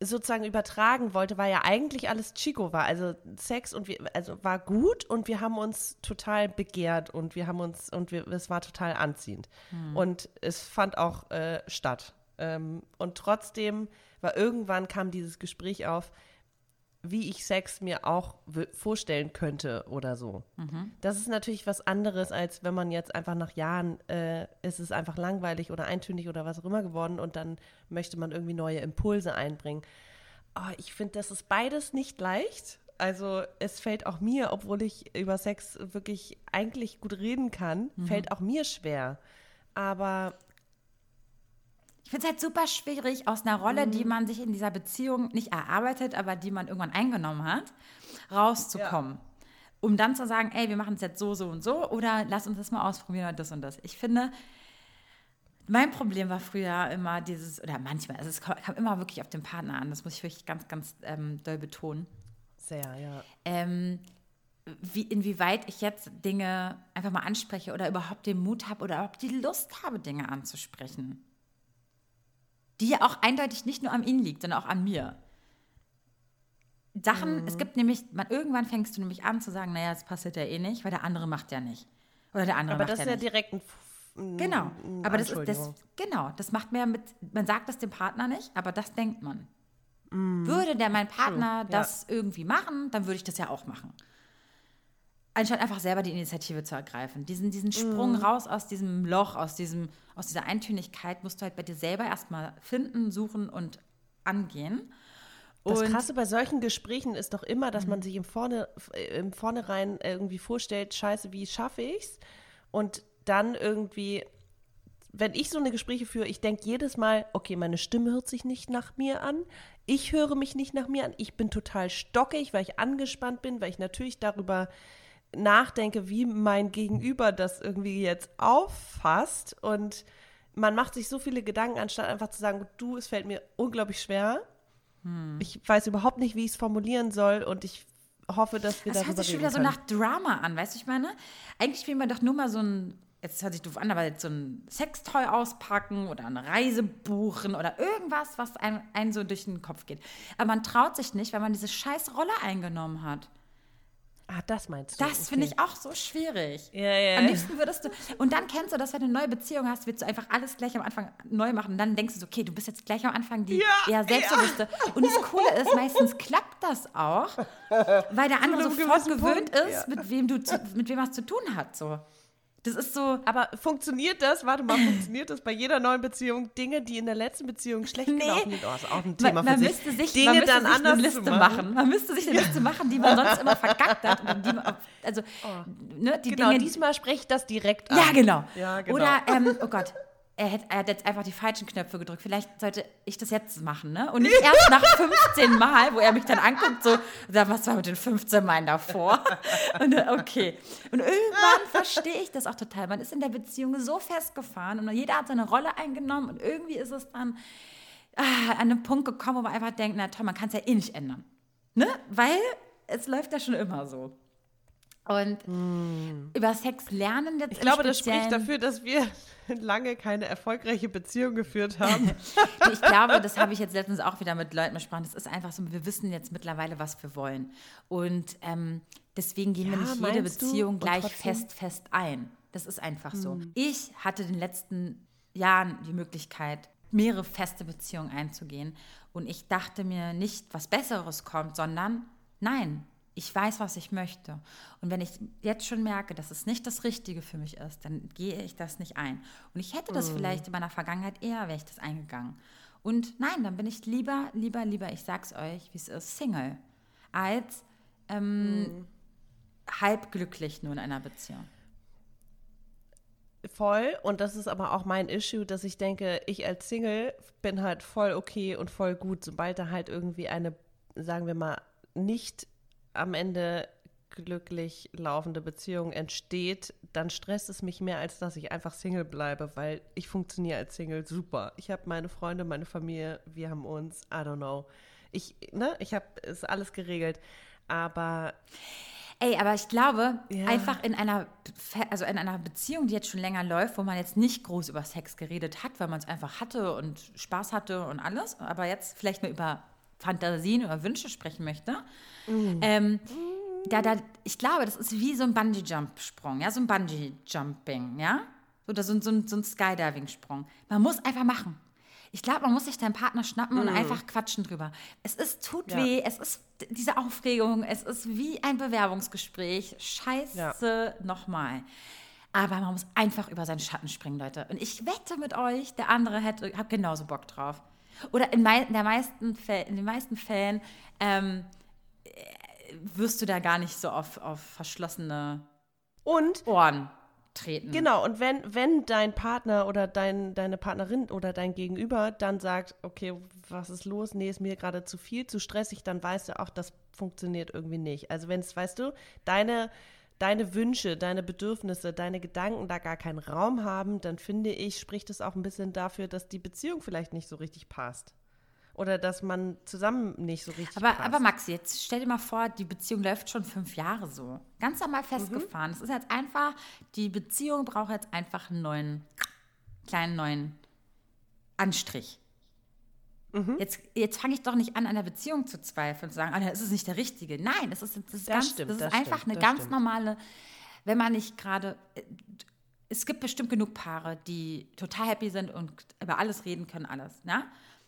sozusagen übertragen wollte, weil ja eigentlich alles Chico war. Also Sex und wir, also war gut und wir haben uns total begehrt und wir haben uns und wir, es war total anziehend. Und es fand auch äh, statt. Ähm, und trotzdem war irgendwann kam dieses Gespräch auf, wie ich Sex mir auch vorstellen könnte oder so. Das ist natürlich was anderes, als wenn man jetzt einfach nach Jahren, äh, ist es einfach langweilig oder eintönig oder was auch immer geworden und dann möchte man irgendwie neue Impulse einbringen. Oh, ich finde, das ist beides nicht leicht. Also es fällt auch mir, obwohl ich über Sex wirklich eigentlich gut reden kann, fällt auch mir schwer. Aber Ich finde es halt super schwierig, aus einer Rolle, die man sich in dieser Beziehung nicht erarbeitet, aber die man irgendwann eingenommen hat, rauszukommen. Um dann zu sagen, ey, wir machen es jetzt so, so und so oder lass uns das mal ausprobieren oder das und das. Ich finde, mein Problem war früher immer dieses, oder manchmal, also es kam, kam immer wirklich auf den Partner an, das muss ich wirklich ganz, ganz ähm, doll betonen. sehr, ja. ähm, wie, inwieweit ich jetzt Dinge einfach mal anspreche oder überhaupt den Mut habe oder überhaupt die Lust habe, Dinge anzusprechen. Die ja auch eindeutig nicht nur an ihnen liegt, sondern auch an mir. Sachen, es gibt nämlich, man, irgendwann fängst du nämlich an zu sagen, naja, das passiert ja eh nicht, weil der andere macht ja nicht. Oder der andere Aber macht das ist ja ja nicht. direkt ein, Genau, aber das ist das, genau, das macht mehr mit, man sagt das dem Partner nicht, aber das denkt man. Mm. Würde der mein Partner das irgendwie machen, dann würde ich das ja auch machen. Anstatt einfach selber die Initiative zu ergreifen. Diesen, diesen Sprung Mm. raus aus diesem Loch, aus, diesem, aus dieser Eintönigkeit musst du halt bei dir selber erstmal finden, suchen und angehen. Das Und- Mhm. Krasse bei solchen Gesprächen ist doch immer, dass man sich im, Vorne, im Vornherein irgendwie vorstellt, scheiße, wie schaffe ich's? Und dann irgendwie, wenn ich so eine Gespräche führe, ich denke jedes Mal, okay, meine Stimme hört sich nicht nach mir an, ich höre mich nicht nach mir an, ich bin total stockig, weil ich angespannt bin, weil ich natürlich darüber nachdenke, wie mein Gegenüber das irgendwie jetzt auffasst und man macht sich so viele Gedanken, anstatt einfach zu sagen, du, es fällt mir unglaublich schwer. Ich weiß überhaupt nicht, wie ich es formulieren soll und ich hoffe, dass wir Das darüber hört sich schon wieder so können. nach Drama an, weißt du, ich meine? Eigentlich will man doch nur mal so ein, jetzt hört sich doof an, aber jetzt so ein Sextoy auspacken oder eine Reise buchen oder irgendwas, was einem, einem so durch den Kopf geht. Aber man traut sich nicht, weil man diese scheiß Rolle eingenommen hat. Ah, das meinst du? Das finde ich auch so schwierig. Ja, ja. Am liebsten würdest du. Und dann kennst du das, wenn du eine neue Beziehung hast, willst du einfach alles gleich am Anfang neu machen. Und dann denkst du so, okay, du bist jetzt gleich am Anfang die Ja, eher selbstbewusste. Und das Coole ist, meistens klappt das auch, weil der andere sofort gewöhnt Punkt, ist, mit wem du zu, mit wem was zu tun hat. So. Das ist so. Aber funktioniert das, warte mal, funktioniert das bei jeder neuen Beziehung, Dinge, die in der letzten Beziehung schlecht Nee. gelaufen sind? Oh, ist auch ein Thema Man, man für müsste sich. sich, Dinge man müsste dann sich anders eine Liste machen. machen. Man müsste sich eine Liste machen, die man sonst immer verkackt hat. Und die man, also, ne, die Genau, Dinge, diesmal spreche ich das direkt an. Ja, genau. Ja, genau. Oder, ähm, oh Gott, er, hätte, er hat jetzt einfach die falschen Knöpfe gedrückt. Vielleicht sollte ich das jetzt machen, ne? Und nicht erst nach 15 Mal, wo er mich dann anguckt, so, sag, was war mit den 15 Malen davor? Und dann, okay. Und irgendwann verstehe ich das auch total. Man ist in der Beziehung so festgefahren und jeder hat seine Rolle eingenommen und irgendwie ist es dann ah, an einen Punkt gekommen, wo man einfach denkt, na toll, man kann es ja eh nicht ändern. Ne? Weil es läuft ja schon immer so. Und mm. über Sex lernen jetzt Ich glaube, das spricht dafür, dass wir lange keine erfolgreiche Beziehung geführt haben. ich glaube, das habe ich jetzt letztens auch wieder mit Leuten besprochen. Das ist einfach so, wir wissen jetzt mittlerweile, was wir wollen. Und ähm, deswegen gehen ja, wir nicht jede Beziehung gleich fest, fest ein. Das ist einfach so. Ich hatte in den letzten Jahren die Möglichkeit, mehrere feste Beziehungen einzugehen. Und ich dachte mir nicht, was Besseres kommt, sondern nein, ich weiß, was ich möchte. Und wenn ich jetzt schon merke, dass es nicht das Richtige für mich ist, dann gehe ich das nicht ein. Und ich hätte das mm. vielleicht in meiner Vergangenheit eher, wäre ich das eingegangen. Und nein, dann bin ich lieber, lieber, lieber, ich sag's euch, wie es ist, Single, als ähm, mm. halb glücklich nur in einer Beziehung. Voll. Und das ist aber auch mein Issue, dass ich denke, ich als Single bin halt voll okay und voll gut, sobald da halt irgendwie eine, sagen wir mal, nicht am Ende glücklich laufende Beziehung entsteht, dann stresst es mich mehr, als dass ich einfach Single bleibe, weil ich funktioniere als Single super. Ich habe meine Freunde, meine Familie, wir haben uns, I don't know. Ich, ne, ich habe es alles geregelt, aber Ey, aber ich glaube, ja. einfach in einer, also in einer Beziehung, die jetzt schon länger läuft, wo man jetzt nicht groß über Sex geredet hat, weil man es einfach hatte und Spaß hatte und alles, aber jetzt vielleicht nur über Fantasien oder Wünsche sprechen möchte, Mhm. Ähm, da, da, ich glaube, das ist wie so ein Bungee-Jump-Sprung, ja, so ein Bungee-Jumping, ja, oder so, so, so ein Skydiving-Sprung. Man muss einfach machen. Ich glaube, man muss sich deinen Partner schnappen und mhm. einfach quatschen drüber. Es ist, tut ja. weh, es ist diese Aufregung, es ist wie ein Bewerbungsgespräch. Scheiße, ja. nochmal. Aber man muss einfach über seinen Schatten springen, Leute. Und ich wette mit euch, der andere hätte, hat genauso Bock drauf. Oder in, mei der meisten in den meisten Fällen ähm, wirst du da gar nicht so auf, auf verschlossene und, Ohren treten. Genau, und wenn, wenn dein Partner oder dein, deine Partnerin oder dein Gegenüber dann sagt, okay, was ist los? Nee, ist mir gerade zu viel, zu stressig, dann weißt du auch, das funktioniert irgendwie nicht. Also wenn es, weißt du, deine, deine Wünsche, deine Bedürfnisse, deine Gedanken da gar keinen Raum haben, dann finde ich, spricht es auch ein bisschen dafür, dass die Beziehung vielleicht nicht so richtig passt oder dass man zusammen nicht so richtig. Aber, passt. aber Maxi, jetzt stell dir mal vor, die Beziehung läuft schon fünf Jahre so. Ganz normal festgefahren. Es mhm. ist jetzt einfach, die Beziehung braucht jetzt einfach einen neuen, kleinen neuen Anstrich. Mhm. Jetzt, jetzt fange ich doch nicht an, an der Beziehung zu zweifeln und zu sagen, ah, das ist nicht der Richtige. Nein, das ist, das ist, das ganz, stimmt, das ist einfach stimmt, eine ganz stimmt. normale, wenn man nicht gerade äh, es gibt bestimmt genug Paare, die total happy sind und über alles reden können, alles. Ne?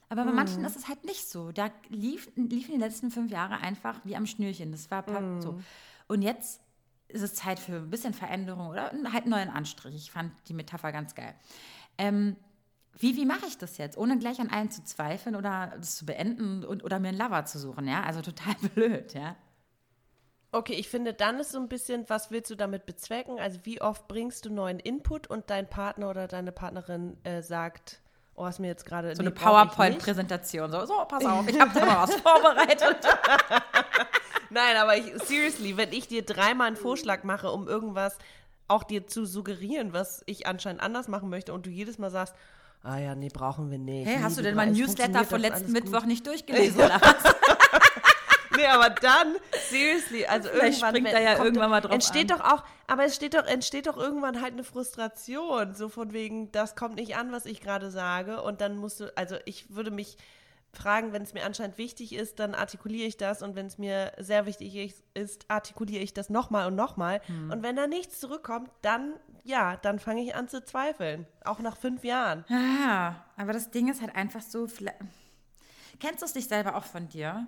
Aber bei mm. manchen ist es halt nicht so. Da lief, liefen die letzten fünf Jahre einfach wie am Schnürchen. Das war mm. so. Und jetzt ist es Zeit für ein bisschen Veränderung oder halt einen neuen Anstrich. Ich fand die Metapher ganz geil. Ähm, wie, wie mache ich das jetzt, ohne gleich an allen zu zweifeln oder das zu beenden und, oder mir einen Lover zu suchen? Ja, also total blöd, ja. Okay, ich finde, dann ist so ein bisschen, was willst du damit bezwecken? Also wie oft bringst du neuen Input und dein Partner oder deine Partnerin äh, sagt, Oh, hast mir jetzt gerade. So nee, eine PowerPoint-Präsentation. So, so, pass auf, ich habe da mal was vorbereitet. Nein, aber ich, seriously, wenn ich dir dreimal einen Vorschlag mache, um irgendwas auch dir zu suggerieren, was ich anscheinend anders machen möchte, und du jedes Mal sagst, ah ja, nee, brauchen wir nicht. Hey, hast du denn mein Newsletter von letzten Mittwoch nicht durchgelesen oder was? nee, aber dann, seriously, also Vielleicht irgendwann. springt da ja irgendwann mal drauf Entsteht an. doch auch, aber es steht doch, entsteht doch irgendwann halt eine Frustration, so von wegen, das kommt nicht an, was ich gerade sage und dann musst du, also ich würde mich fragen, wenn es mir anscheinend wichtig ist, dann artikuliere ich das und wenn es mir sehr wichtig ist, artikuliere ich das nochmal und nochmal hm. und wenn da nichts zurückkommt, dann, ja, dann fange ich an zu zweifeln, auch nach fünf Jahren. Ja, aber das Ding ist halt einfach so, kennst du es nicht selber auch von dir?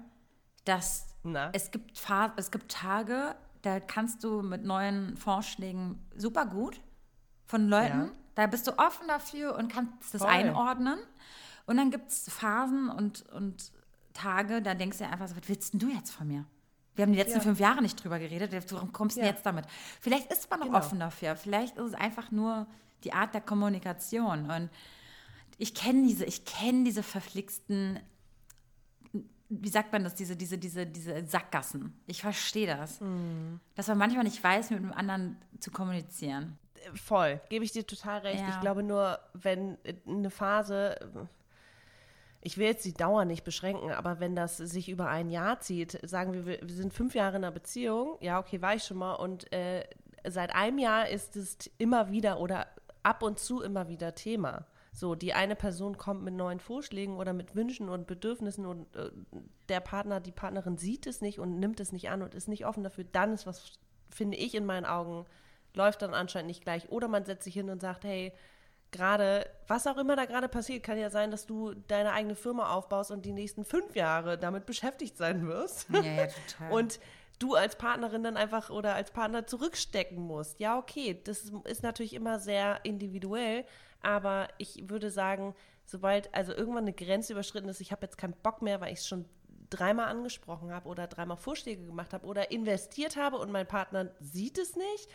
dass Na? es gibt, es gibt Tage, da kannst du mit neuen Vorschlägen super gut von Leuten, ja. da bist du offen dafür und kannst das Voll. einordnen. Und dann gibt es Phasen und, und Tage, da denkst du dir einfach so, was willst denn du jetzt von mir? Wir haben die letzten ja. fünf Jahre nicht drüber geredet, warum kommst du ja. jetzt damit? Vielleicht ist man noch genau. offen dafür, vielleicht ist es einfach nur die Art der Kommunikation. Und ich kenne diese, ich kenne diese verflixten wie sagt man das, diese, diese, diese, diese Sackgassen. Ich verstehe das. Mm. Dass man manchmal nicht weiß, mit einem anderen zu kommunizieren. Voll, gebe ich dir total recht. Ja. Ich glaube nur, wenn eine Phase, ich will jetzt die Dauer nicht beschränken, aber wenn das sich über ein Jahr zieht, sagen wir, wir sind fünf Jahre in einer Beziehung, ja, okay, war ich schon mal, und äh, seit einem Jahr ist es immer wieder oder ab und zu immer wieder Thema. So, die eine Person kommt mit neuen Vorschlägen oder mit Wünschen und Bedürfnissen und äh, der Partner, die Partnerin sieht es nicht und nimmt es nicht an und ist nicht offen dafür, dann ist was, finde ich in meinen Augen, läuft dann anscheinend nicht gleich. Oder man setzt sich hin und sagt, hey, gerade, was auch immer da gerade passiert, kann ja sein, dass du deine eigene Firma aufbaust und die nächsten fünf Jahre damit beschäftigt sein wirst. Ja, ja, total. und du als Partnerin dann einfach oder als Partner zurückstecken musst. Ja, okay, das ist natürlich immer sehr individuell, aber ich würde sagen, sobald also irgendwann eine Grenze überschritten ist, ich habe jetzt keinen Bock mehr, weil ich es schon dreimal angesprochen habe oder dreimal Vorschläge gemacht habe oder investiert habe und mein Partner sieht es nicht,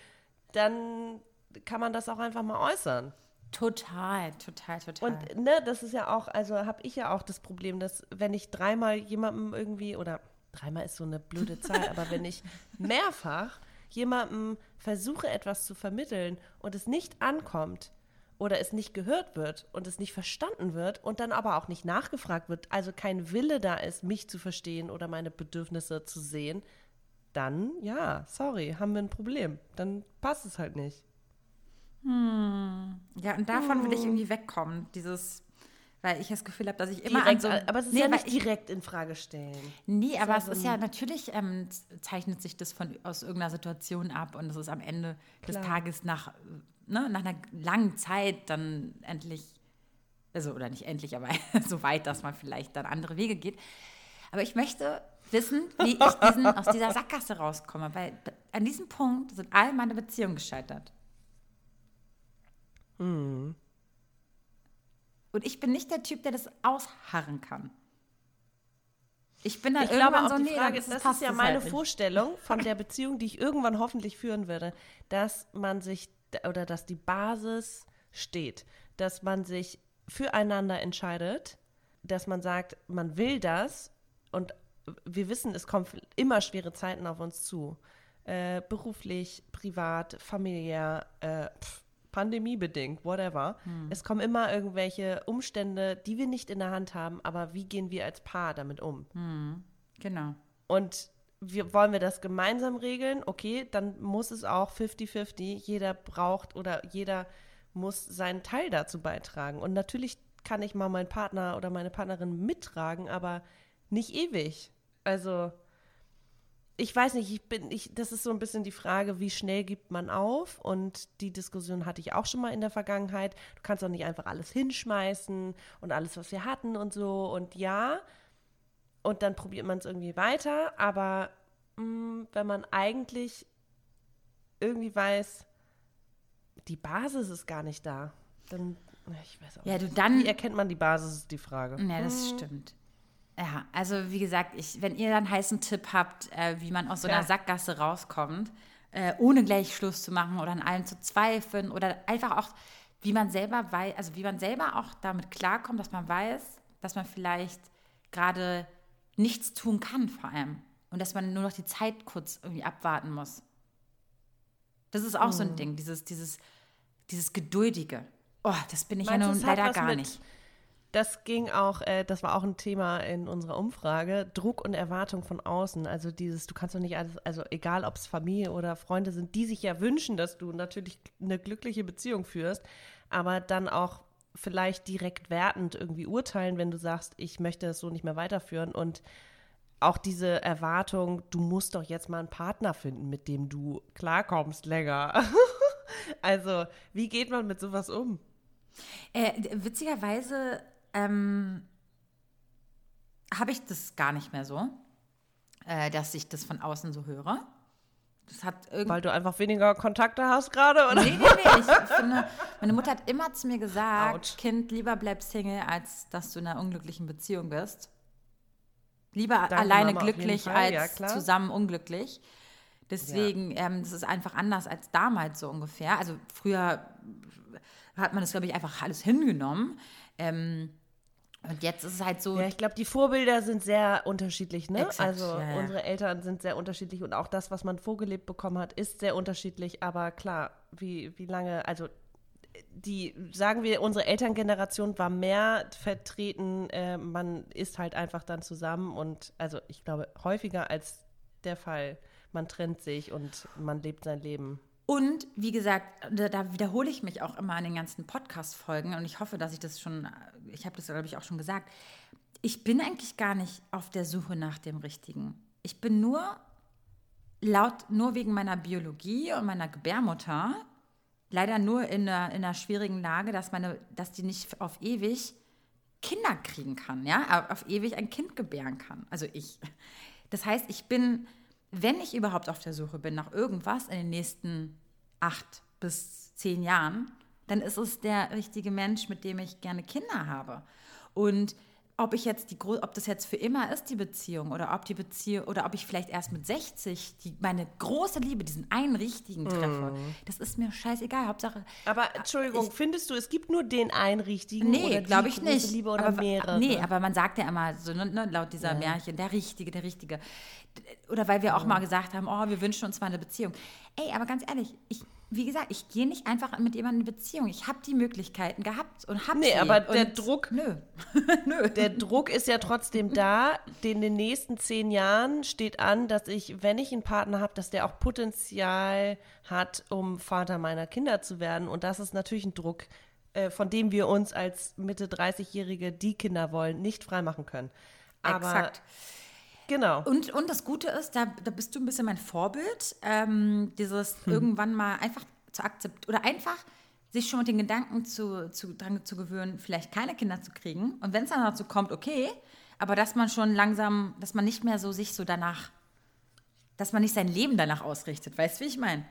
dann kann man das auch einfach mal äußern. Total, total, total. Und ne, das ist ja auch, also habe ich ja auch das Problem, dass wenn ich dreimal jemandem irgendwie, oder dreimal ist so eine blöde Zahl, aber wenn ich mehrfach jemandem versuche, etwas zu vermitteln und es nicht ankommt oder es nicht gehört wird und es nicht verstanden wird und dann aber auch nicht nachgefragt wird, also kein Wille da ist, mich zu verstehen oder meine Bedürfnisse zu sehen, dann ja, sorry, haben wir ein Problem. Dann passt es halt nicht. Hm. Ja, und davon will ich irgendwie wegkommen. Dieses, weil ich das Gefühl habe, dass ich immer direkt, an so, aber es ist Nee, ja nicht ich- direkt in Frage stellen. Nee, aber es ist ja natürlich, ähm, zeichnet sich das von, aus irgendeiner Situation ab und es ist am Ende des Klar. Tages nach, ne, nach einer langen Zeit dann endlich, also oder nicht endlich, aber so weit, dass man vielleicht dann andere Wege geht. Aber ich möchte wissen, wie ich diesen, aus dieser Sackgasse rauskomme, weil an diesem Punkt sind all meine Beziehungen gescheitert. Hm. Und ich bin nicht der Typ, der das ausharren kann. Ich bin dann Ich glaube irgendwann auch so, die nee, Frage, das passt ist ja meine halt nicht. Vorstellung von der Beziehung, die ich irgendwann hoffentlich führen würde, dass man sich oder dass die Basis steht, dass man sich füreinander entscheidet, dass man sagt, man will das und wir wissen, es kommen immer schwere Zeiten auf uns zu. Äh, beruflich, privat, familiär, äh, pff, pandemiebedingt, whatever. Es kommen immer irgendwelche Umstände, die wir nicht in der Hand haben, aber wie gehen wir als Paar damit um? Genau. Und wir, wollen wir das gemeinsam regeln? Okay, dann muss es auch 50-50. Jeder braucht oder jeder muss seinen Teil dazu beitragen. Und natürlich kann ich mal meinen Partner oder meine Partnerin mittragen, aber nicht ewig. Also, ich weiß nicht, ich bin, ich, das ist so ein bisschen die Frage, wie schnell gibt man auf? Und die Diskussion hatte ich auch schon mal in der Vergangenheit. Du kannst doch nicht einfach alles hinschmeißen und alles, was wir hatten und so. Und ja, und dann probiert man es irgendwie weiter, aber mh, wenn man eigentlich irgendwie weiß, die Basis ist gar nicht da, dann, ich weiß auch Ja, nicht. du dann- Wie erkennt man die Basis, ist die Frage. Ja, das stimmt. Ja, also wie gesagt, ich, wenn ihr dann einen heißen Tipp habt, äh, wie man aus so einer Ja. Sackgasse rauskommt, äh, ohne gleich Schluss zu machen oder an allem zu zweifeln oder einfach auch, wie man selber weiß, also wie man selber auch damit klarkommt, dass man weiß, dass man vielleicht gerade nichts tun kann vor allem und dass man nur noch die Zeit kurz irgendwie abwarten muss. Das ist auch so ein Ding, dieses, dieses, dieses Geduldige. Oh, das bin ich Meinst ja nun leider gar mit- nicht. Das ging auch, äh, das war auch ein Thema in unserer Umfrage, Druck und Erwartung von außen. Also dieses, du kannst doch nicht alles, also egal ob es Familie oder Freunde sind, die sich ja wünschen, dass du natürlich eine glückliche Beziehung führst, aber dann auch vielleicht direkt wertend irgendwie urteilen, wenn du sagst, ich möchte das so nicht mehr weiterführen und auch diese Erwartung, du musst doch jetzt mal einen Partner finden, mit dem du klarkommst länger. also, wie geht man mit sowas um? Äh, witzigerweise ähm, habe ich das gar nicht mehr so, äh, dass ich das von außen so höre. Das hat. Weil du einfach weniger Kontakte hast gerade, oder? Nee, nee, nee. Ich finde, meine Mutter hat immer zu mir gesagt: Autsch. Kind, lieber bleib Single, als dass du in einer unglücklichen Beziehung bist. Lieber Danke, alleine Mama, glücklich als Ja, zusammen unglücklich. Deswegen, ähm, das ist einfach anders als damals so ungefähr. Also früher hat man das, glaube ich, einfach alles hingenommen. Ähm, und jetzt ist es halt so, Ja, ich glaube, die Vorbilder sind sehr unterschiedlich, ne? Exakt, also ja, ja. unsere Eltern sind sehr unterschiedlich und auch das, was man vorgelebt bekommen hat, ist sehr unterschiedlich. Aber klar, wie, wie lange, also die, sagen wir, unsere Elterngeneration war mehr vertreten, äh, man ist halt einfach dann zusammen und also ich glaube häufiger als der Fall, man trennt sich und man lebt sein Leben. Und wie gesagt, da, da wiederhole ich mich auch immer an den ganzen Podcast-Folgen und ich hoffe, dass ich das schon, ich habe das glaube ich auch schon gesagt. Ich bin eigentlich gar nicht auf der Suche nach dem Richtigen. Ich bin nur laut, nur wegen meiner Biologie und meiner Gebärmutter leider nur in einer, in einer schwierigen Lage, dass, meine, dass die nicht auf ewig Kinder kriegen kann, ja, auf ewig ein Kind gebären kann. Also ich. Das heißt, ich bin, wenn ich überhaupt auf der Suche bin nach irgendwas in den nächsten acht bis zehn Jahren, dann ist es der richtige Mensch, mit dem ich gerne Kinder habe. Und ob ich jetzt die ob das jetzt für immer ist die Beziehung oder ob die Beziehung oder ob ich vielleicht erst mit 60 die, meine große Liebe diesen einen richtigen treffe. Mm. Das ist mir scheißegal, Hauptsache. Aber Entschuldigung, ich, findest du, es gibt nur den einen richtigen Nee, glaube ich nicht. Liebe oder aber, mehrere? Nee, aber man sagt ja immer so ne, ne laut dieser ja. Märchen, der richtige, der richtige. Oder weil wir auch mal gesagt haben, oh, wir wünschen uns mal eine Beziehung. Ey, aber ganz ehrlich, ich wie gesagt, ich gehe nicht einfach mit jemandem in eine Beziehung. Ich habe die Möglichkeiten gehabt und habe Nee, sie. aber und der Druck, nö. nö. Der Druck ist ja trotzdem da. In den nächsten zehn Jahren steht an, dass ich, wenn ich einen Partner habe, dass der auch Potenzial hat, um Vater meiner Kinder zu werden. Und das ist natürlich ein Druck, äh, von dem wir uns als Mitte 30-Jährige, die Kinder wollen, nicht freimachen können. Aber Exakt. Genau. Und, und das Gute ist, da, da bist du ein bisschen mein Vorbild, ähm, dieses hm. irgendwann mal einfach zu akzeptieren oder einfach sich schon mit den Gedanken zu, zu, dran zu gewöhnen, vielleicht keine Kinder zu kriegen. Und wenn es dann dazu kommt, okay, aber dass man schon langsam, dass man nicht mehr so sich so danach, dass man nicht sein Leben danach ausrichtet. Weißt du, wie ich meine?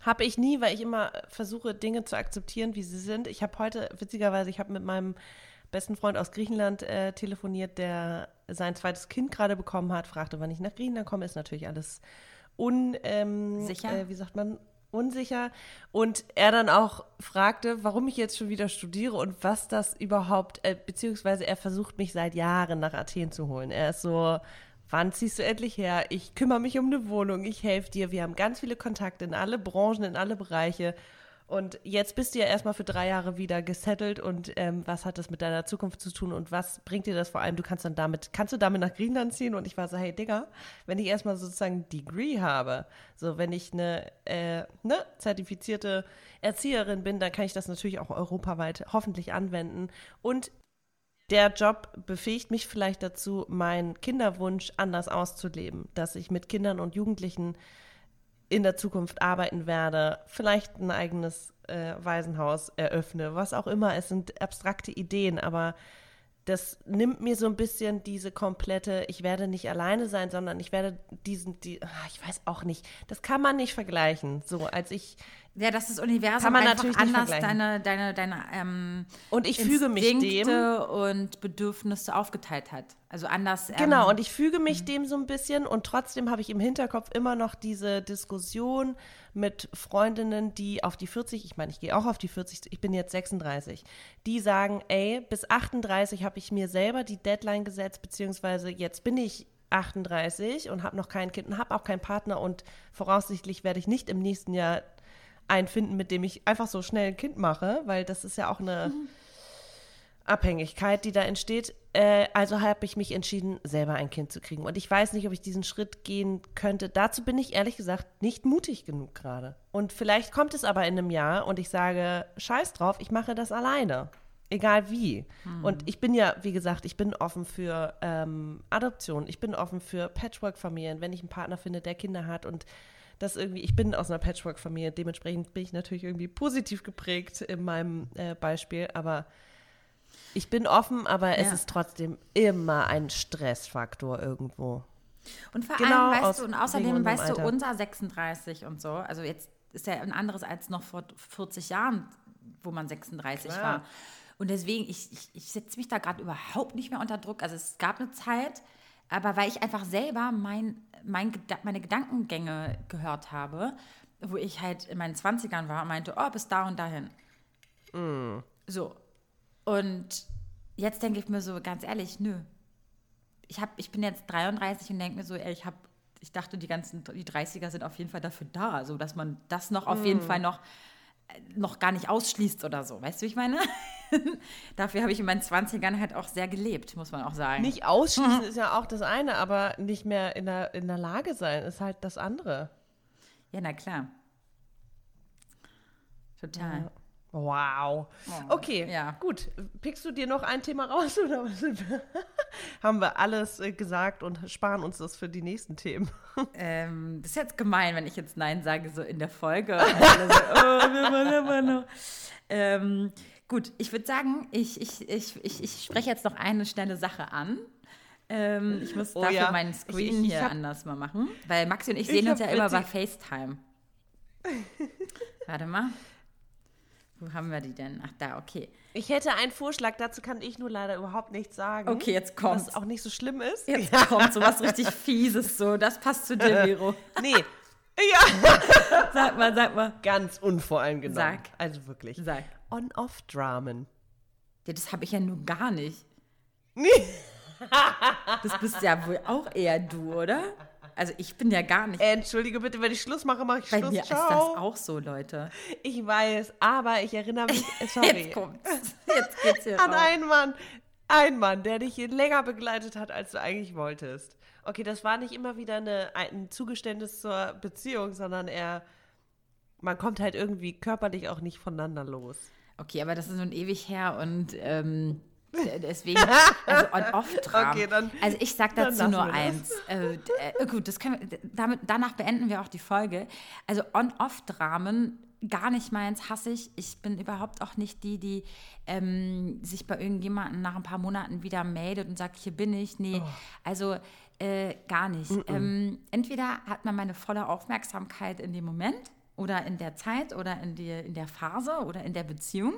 Habe ich nie, weil ich immer versuche, Dinge zu akzeptieren, wie sie sind. Ich habe heute, witzigerweise, ich habe mit meinem besten Freund aus Griechenland äh, telefoniert, der sein zweites Kind gerade bekommen hat, fragte, wann ich nach Griechenland komme, ist natürlich alles un, ähm? Äh, wie sagt man, unsicher. Und er dann auch fragte, warum ich jetzt schon wieder studiere und was das überhaupt, äh, beziehungsweise er versucht mich seit Jahren nach Athen zu holen. Er ist so, wann ziehst du endlich her? Ich kümmere mich um eine Wohnung, ich helfe dir. Wir haben ganz viele Kontakte in alle Branchen, in alle Bereiche. Und jetzt bist du ja erstmal für drei Jahre wieder gesettelt und ähm, was hat das mit deiner Zukunft zu tun und was bringt dir das vor allem? Du kannst dann damit, kannst du damit nach Griechenland ziehen? Und ich war so, hey Digga, wenn ich erstmal sozusagen Degree habe, so wenn ich eine äh, ne, zertifizierte Erzieherin bin, dann kann ich das natürlich auch europaweit hoffentlich anwenden. Und der Job befähigt mich vielleicht dazu, meinen Kinderwunsch anders auszuleben, dass ich mit Kindern und Jugendlichen in der Zukunft arbeiten werde, vielleicht ein eigenes äh, Waisenhaus eröffne, was auch immer. Es sind abstrakte Ideen, aber das nimmt mir so ein bisschen diese komplette, ich werde nicht alleine sein, sondern ich werde diesen, die, ah, ich weiß auch nicht, das kann man nicht vergleichen. So als ich ja, dass das Universum Kann man einfach natürlich anders deine, deine, deine ähm, und ich füge mich dem und Bedürfnisse aufgeteilt hat. Also anders. Ähm, Genau, und ich füge mich dem so ein bisschen und trotzdem habe ich im Hinterkopf immer noch diese Diskussion mit Freundinnen, die auf die 40, ich meine, ich gehe auch auf die 40, ich bin jetzt 36, die sagen, ey, bis 38 habe ich mir selber die Deadline gesetzt, beziehungsweise jetzt bin ich 38 und habe noch kein Kind und habe auch keinen Partner und voraussichtlich werde ich nicht im nächsten Jahr einen finden, mit dem ich einfach so schnell ein Kind mache, weil das ist ja auch eine mhm. Abhängigkeit, die da entsteht. Äh, also habe ich mich entschieden, selber ein Kind zu kriegen. Und ich weiß nicht, ob ich diesen Schritt gehen könnte. Dazu bin ich ehrlich gesagt nicht mutig genug gerade. Und vielleicht kommt es aber in einem Jahr und ich sage, scheiß drauf, ich mache das alleine. Egal wie. Hm. Und ich bin ja, wie gesagt, ich bin offen für ähm, Adoption. Ich bin offen für Patchwork-Familien, wenn ich einen Partner finde, der Kinder hat und dass irgendwie, ich bin aus einer Patchwork-Familie, dementsprechend bin ich natürlich irgendwie positiv geprägt in meinem äh, Beispiel, aber ich bin offen, aber ja. es ist trotzdem immer ein Stressfaktor irgendwo. Und vor genau allem, weißt du, und außerdem, weißt du, unser 36 und so, also jetzt ist ja ein anderes als noch vor 40 Jahren, wo man 36 Klar. war. Und deswegen, ich, ich, ich setze mich da gerade überhaupt nicht mehr unter Druck. Also es gab eine Zeit, aber weil ich einfach selber mein, mein, meine Gedankengänge gehört habe, wo ich halt in meinen 20ern war und meinte, oh, bis da und dahin. Mm. So. Und jetzt denke ich mir so, ganz ehrlich, nö. Ich, hab, ich bin jetzt 33 und denke mir so, ey, ich habe ich dachte, die ganzen, die 30er sind auf jeden Fall dafür da, so dass man das noch auf mm. jeden Fall noch noch gar nicht ausschließt oder so. Weißt du, wie ich meine? Dafür habe ich in meinen 20ern halt auch sehr gelebt, muss man auch sagen. Nicht ausschließen ist ja auch das eine, aber nicht mehr in der, in der Lage sein ist halt das andere. Ja, na klar. Total. Wow. Okay, ja. gut. Pickst du dir noch ein Thema raus oder was? haben wir alles äh, gesagt und sparen uns das für die nächsten Themen? Ähm, das ist jetzt gemein, wenn ich jetzt Nein sage, so in der Folge. So, oh, wir. Ähm, gut, ich würde sagen, ich, ich, ich, ich, ich spreche jetzt noch eine schnelle Sache an. Ähm, ich muss Oh dafür ja. meinen Ich- Screen ich hier hab- anders mal machen. Weil Maxi und ich Ich sehen uns ja immer bei FaceTime. Warte mal. Wo haben wir die denn? Ach, da, okay. Ich hätte einen Vorschlag, dazu kann ich nur leider überhaupt nichts sagen. Okay, jetzt kommt's. Was auch nicht so schlimm ist. Jetzt kommt so was richtig Fieses so. Das passt zu dir, Vero. Nee. Ja. Sag mal, sag mal. Ganz unvoreingenommen. Sag. Also wirklich. Sag. On-Off-Dramen. Ja, das habe ich ja nur gar nicht. Nee. Das bist ja wohl auch eher du, oder? Also ich bin ja gar nicht. Entschuldige bitte, wenn ich Schluss mache, mache ich Bei Schluss. mir ist das Ciao. auch so, Leute. Ich weiß, aber ich erinnere mich, sorry, Jetzt kommt's. Jetzt geht's hier an raus. einen Mann. Ein Mann, der dich länger begleitet hat, als du eigentlich wolltest. Okay, das war nicht immer wieder eine, ein Zugeständnis zur Beziehung, sondern er, man kommt halt irgendwie körperlich auch nicht voneinander los. Okay, aber das ist nun ewig her und ähm, deswegen, also on-off-Dramen. Okay, dann- also ich sag dazu nur eins. Äh, äh, gut, das können wir, damit, danach beenden wir auch die Folge. Also on-off-Dramen gar nicht meins, hasse ich. Ich bin überhaupt auch nicht die, die ähm, sich bei irgendjemandem nach ein paar Monaten wieder meldet und sagt, hier bin ich. Nee, also äh, gar nicht. Ähm, entweder hat man meine volle Aufmerksamkeit in dem Moment oder in der Zeit oder in, die, in der Phase oder in der Beziehung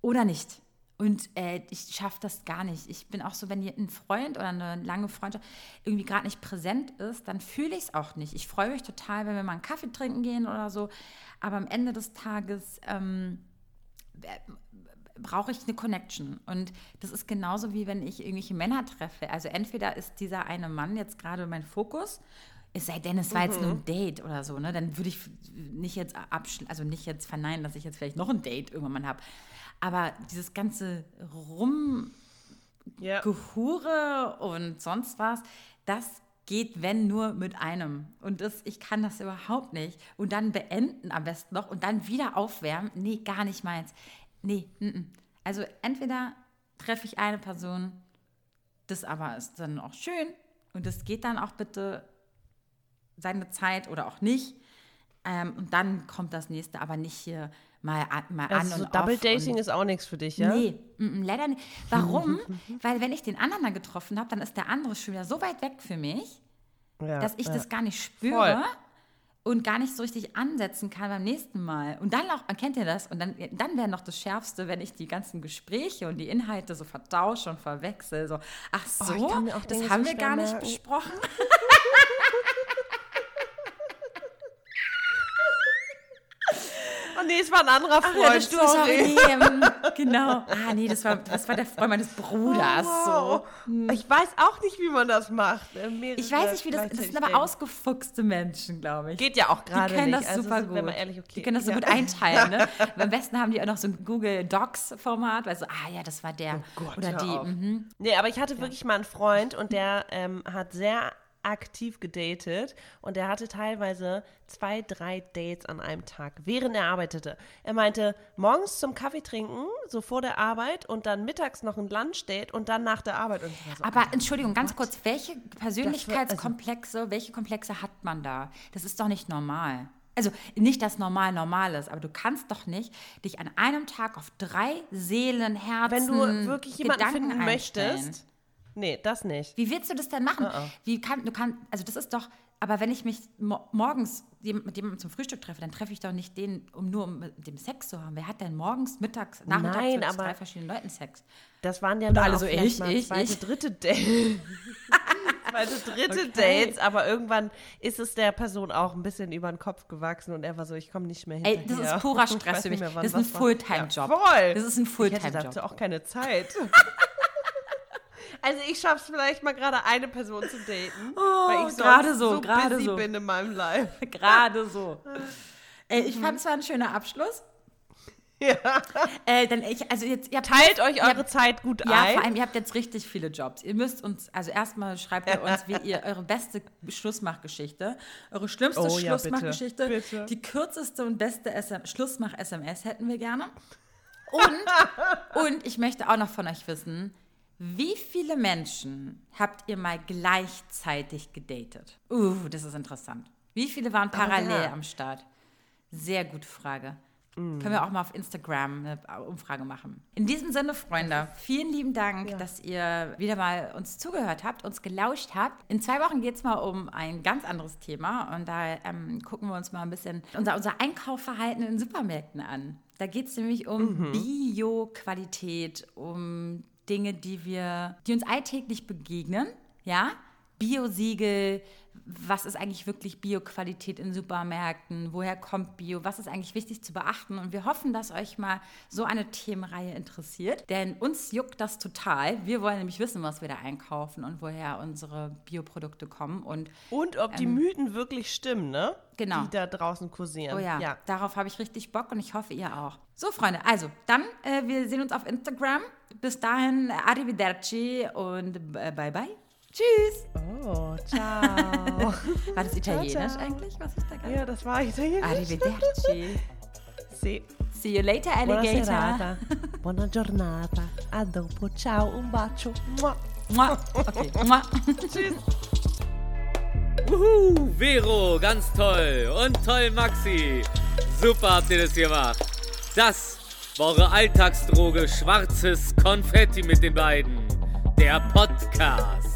oder nicht. Und äh, ich schaffe das gar nicht. Ich bin auch so, wenn ein Freund oder eine lange Freundschaft irgendwie gerade nicht präsent ist, dann fühle ich es auch nicht. Ich freue mich total, wenn wir mal einen Kaffee trinken gehen oder so. Aber am Ende des Tages ähm, brauche ich eine Connection. Und das ist genauso wie wenn ich irgendwelche Männer treffe. Also entweder ist dieser eine Mann jetzt gerade mein Fokus, es sei denn, es war jetzt nur ein Date oder so, ne? Dann würde ich nicht jetzt abschl also nicht jetzt verneinen, dass ich jetzt vielleicht noch ein Date irgendwann mal habe. Aber dieses ganze Rumgehure und sonst was, das geht, wenn nur mit einem. Und das, ich kann das überhaupt nicht. Und dann beenden am besten noch und dann wieder aufwärmen. Nee, gar nicht meins. Nee, mm, mm. also entweder treffe ich eine Person, das aber ist dann auch schön und das geht dann auch bitte seine Zeit oder auch nicht. Ähm, und dann kommt das nächste, aber nicht hier mal, an- mal an Also und so Double off Dating und ist auch nichts für dich, ja? Nee, mm, mm, leider nicht. Warum? Weil wenn ich den anderen dann getroffen habe, dann ist der andere schon wieder so weit weg für mich, Ja, dass ich ja. das gar nicht spüre Voll. und gar nicht so richtig ansetzen kann beim nächsten Mal. Und dann auch, kennt ihr das? Und dann, dann wäre noch das Schärfste, wenn ich die ganzen Gespräche und die Inhalte so vertausche und verwechsel. So, ach so, Oh, auch Dinge das so haben wir gar nicht besprochen. nee, es war ein anderer Ach, Freund, ja, das sorry. sorry. Genau. Ah, nee, das war, das war der Freund meines Bruders. Wow. So. Ich weiß auch nicht, wie man das macht. äh, mehrere Ich weiß nicht, wie das Das sind aber ausgefuchste Menschen, glaube ich. Geht ja auch gerade Die können nicht. das also super sind gut. ehrlich, okay. Die können das so ja. gut einteilen. Ne? Am besten haben die auch noch so ein Google Docs-Format, weil so, ah ja, das war der Oh Gott, oder die. Mhm. Nee, aber ich hatte wirklich mal einen Freund und der ähm, hat sehr aktiv gedatet und der hatte teilweise zwei, drei Dates an einem Tag, während er arbeitete. Er meinte, morgens zum Kaffee trinken, so vor der Arbeit und dann mittags noch ein Lunchdate und dann nach der Arbeit. So, Aber Entschuldigung, ganz kurz, welche also Persönlichkeitskomplexe, welche Komplexe hat man da? Das ist doch nicht normal. Also nicht, dass normal normal ist, aber du kannst doch nicht dich an einem Tag auf drei Seelen, Herzen, wenn du wirklich jemanden Gedanken finden einstellen. möchtest, nee, das nicht. Wie willst du das denn machen? Uh-uh. Wie kann, du kannst, also das ist doch, aber wenn ich mich mo morgens mit jemandem zum Frühstück treffe, dann treffe ich doch nicht den, um nur um mit dem Sex zu haben. Wer hat denn morgens, mittags, nachmittags Nein, mit drei verschiedenen Leuten Sex? Das waren ja alle auch so, ich, mal ich, zweite, ich. dritte Dates. zweite, dritte Okay. Dates, aber irgendwann ist es der Person auch ein bisschen über den Kopf gewachsen und er war so, ich komme nicht mehr Ey, hinterher. das ist purer Stress für mich. mehr, Das ist ein. Fulltime-Job. Ja, voll. Das ist ein Ich hätte Fulltime-Job. dazu auch keine Zeit. Also ich schaff's vielleicht mal gerade eine Person zu daten, weil ich Oh, gerade so, so gerade so. bin in meinem Life. Gerade so. Äh, ich fand es war ein schöner Abschluss. Ja. Äh, denn ich, also jetzt, ihr Teilt euch eure habt- Zeit gut Ja, ein. vor allem, ihr habt jetzt richtig viele Jobs. Ihr müsst uns, also erstmal schreibt ihr uns, wie ihr eure beste Schlussmachgeschichte, eure schlimmste Oh ja, Schlussmachgeschichte, bitte, bitte. die kürzeste und beste SM Schlussmach-SMS hätten wir gerne. Und, und ich möchte auch noch von euch wissen, wie viele Menschen habt ihr mal gleichzeitig gedatet? Uh, das ist interessant. Wie viele waren parallel ja. am Start? Sehr gute Frage. Können wir auch mal auf Instagram eine Umfrage machen. In diesem Sinne, Freunde, vielen lieben Dank, dass ihr wieder mal uns zugehört habt, uns gelauscht habt. In zwei Wochen geht es mal um ein ganz anderes Thema und da ähm, gucken wir uns mal ein bisschen unser, unser Einkaufverhalten in Supermärkten an. Da geht es nämlich um Bio-Qualität, um Dinge, die wir, die uns alltäglich begegnen, ja, Biosiegel, was ist eigentlich wirklich Bioqualität in Supermärkten, woher kommt Bio, was ist eigentlich wichtig zu beachten und wir hoffen, dass euch mal so eine Themenreihe interessiert, denn uns juckt das total. Wir wollen nämlich wissen, was wir da einkaufen und woher unsere Bioprodukte kommen und Und ob die Mythen wirklich stimmen, ne? Ähm, Genau. Die da draußen kursieren. Oh ja, ja. darauf habe ich richtig Bock und ich hoffe, ihr auch. So, Freunde, also dann, äh, wir sehen uns auf Instagram. Bis dahin, arrivederci und äh, bye bye. Tschüss. Oh, ciao. War das italienisch ciao. eigentlich, was ich da gerade... ja, das war italienisch. Arrivederci. Sì. See you later, Buona alligator. serata. Buona giornata. A dopo. Ciao, un bacio. Mua. Mua. Okay. Mua. Tschüss. Wuhu, Vero, ganz toll. Und toll, Maxi. Super habt ihr das gemacht. Das war eure Alltagsdroge Schwarzes Konfetti mit den beiden. Der Podcast.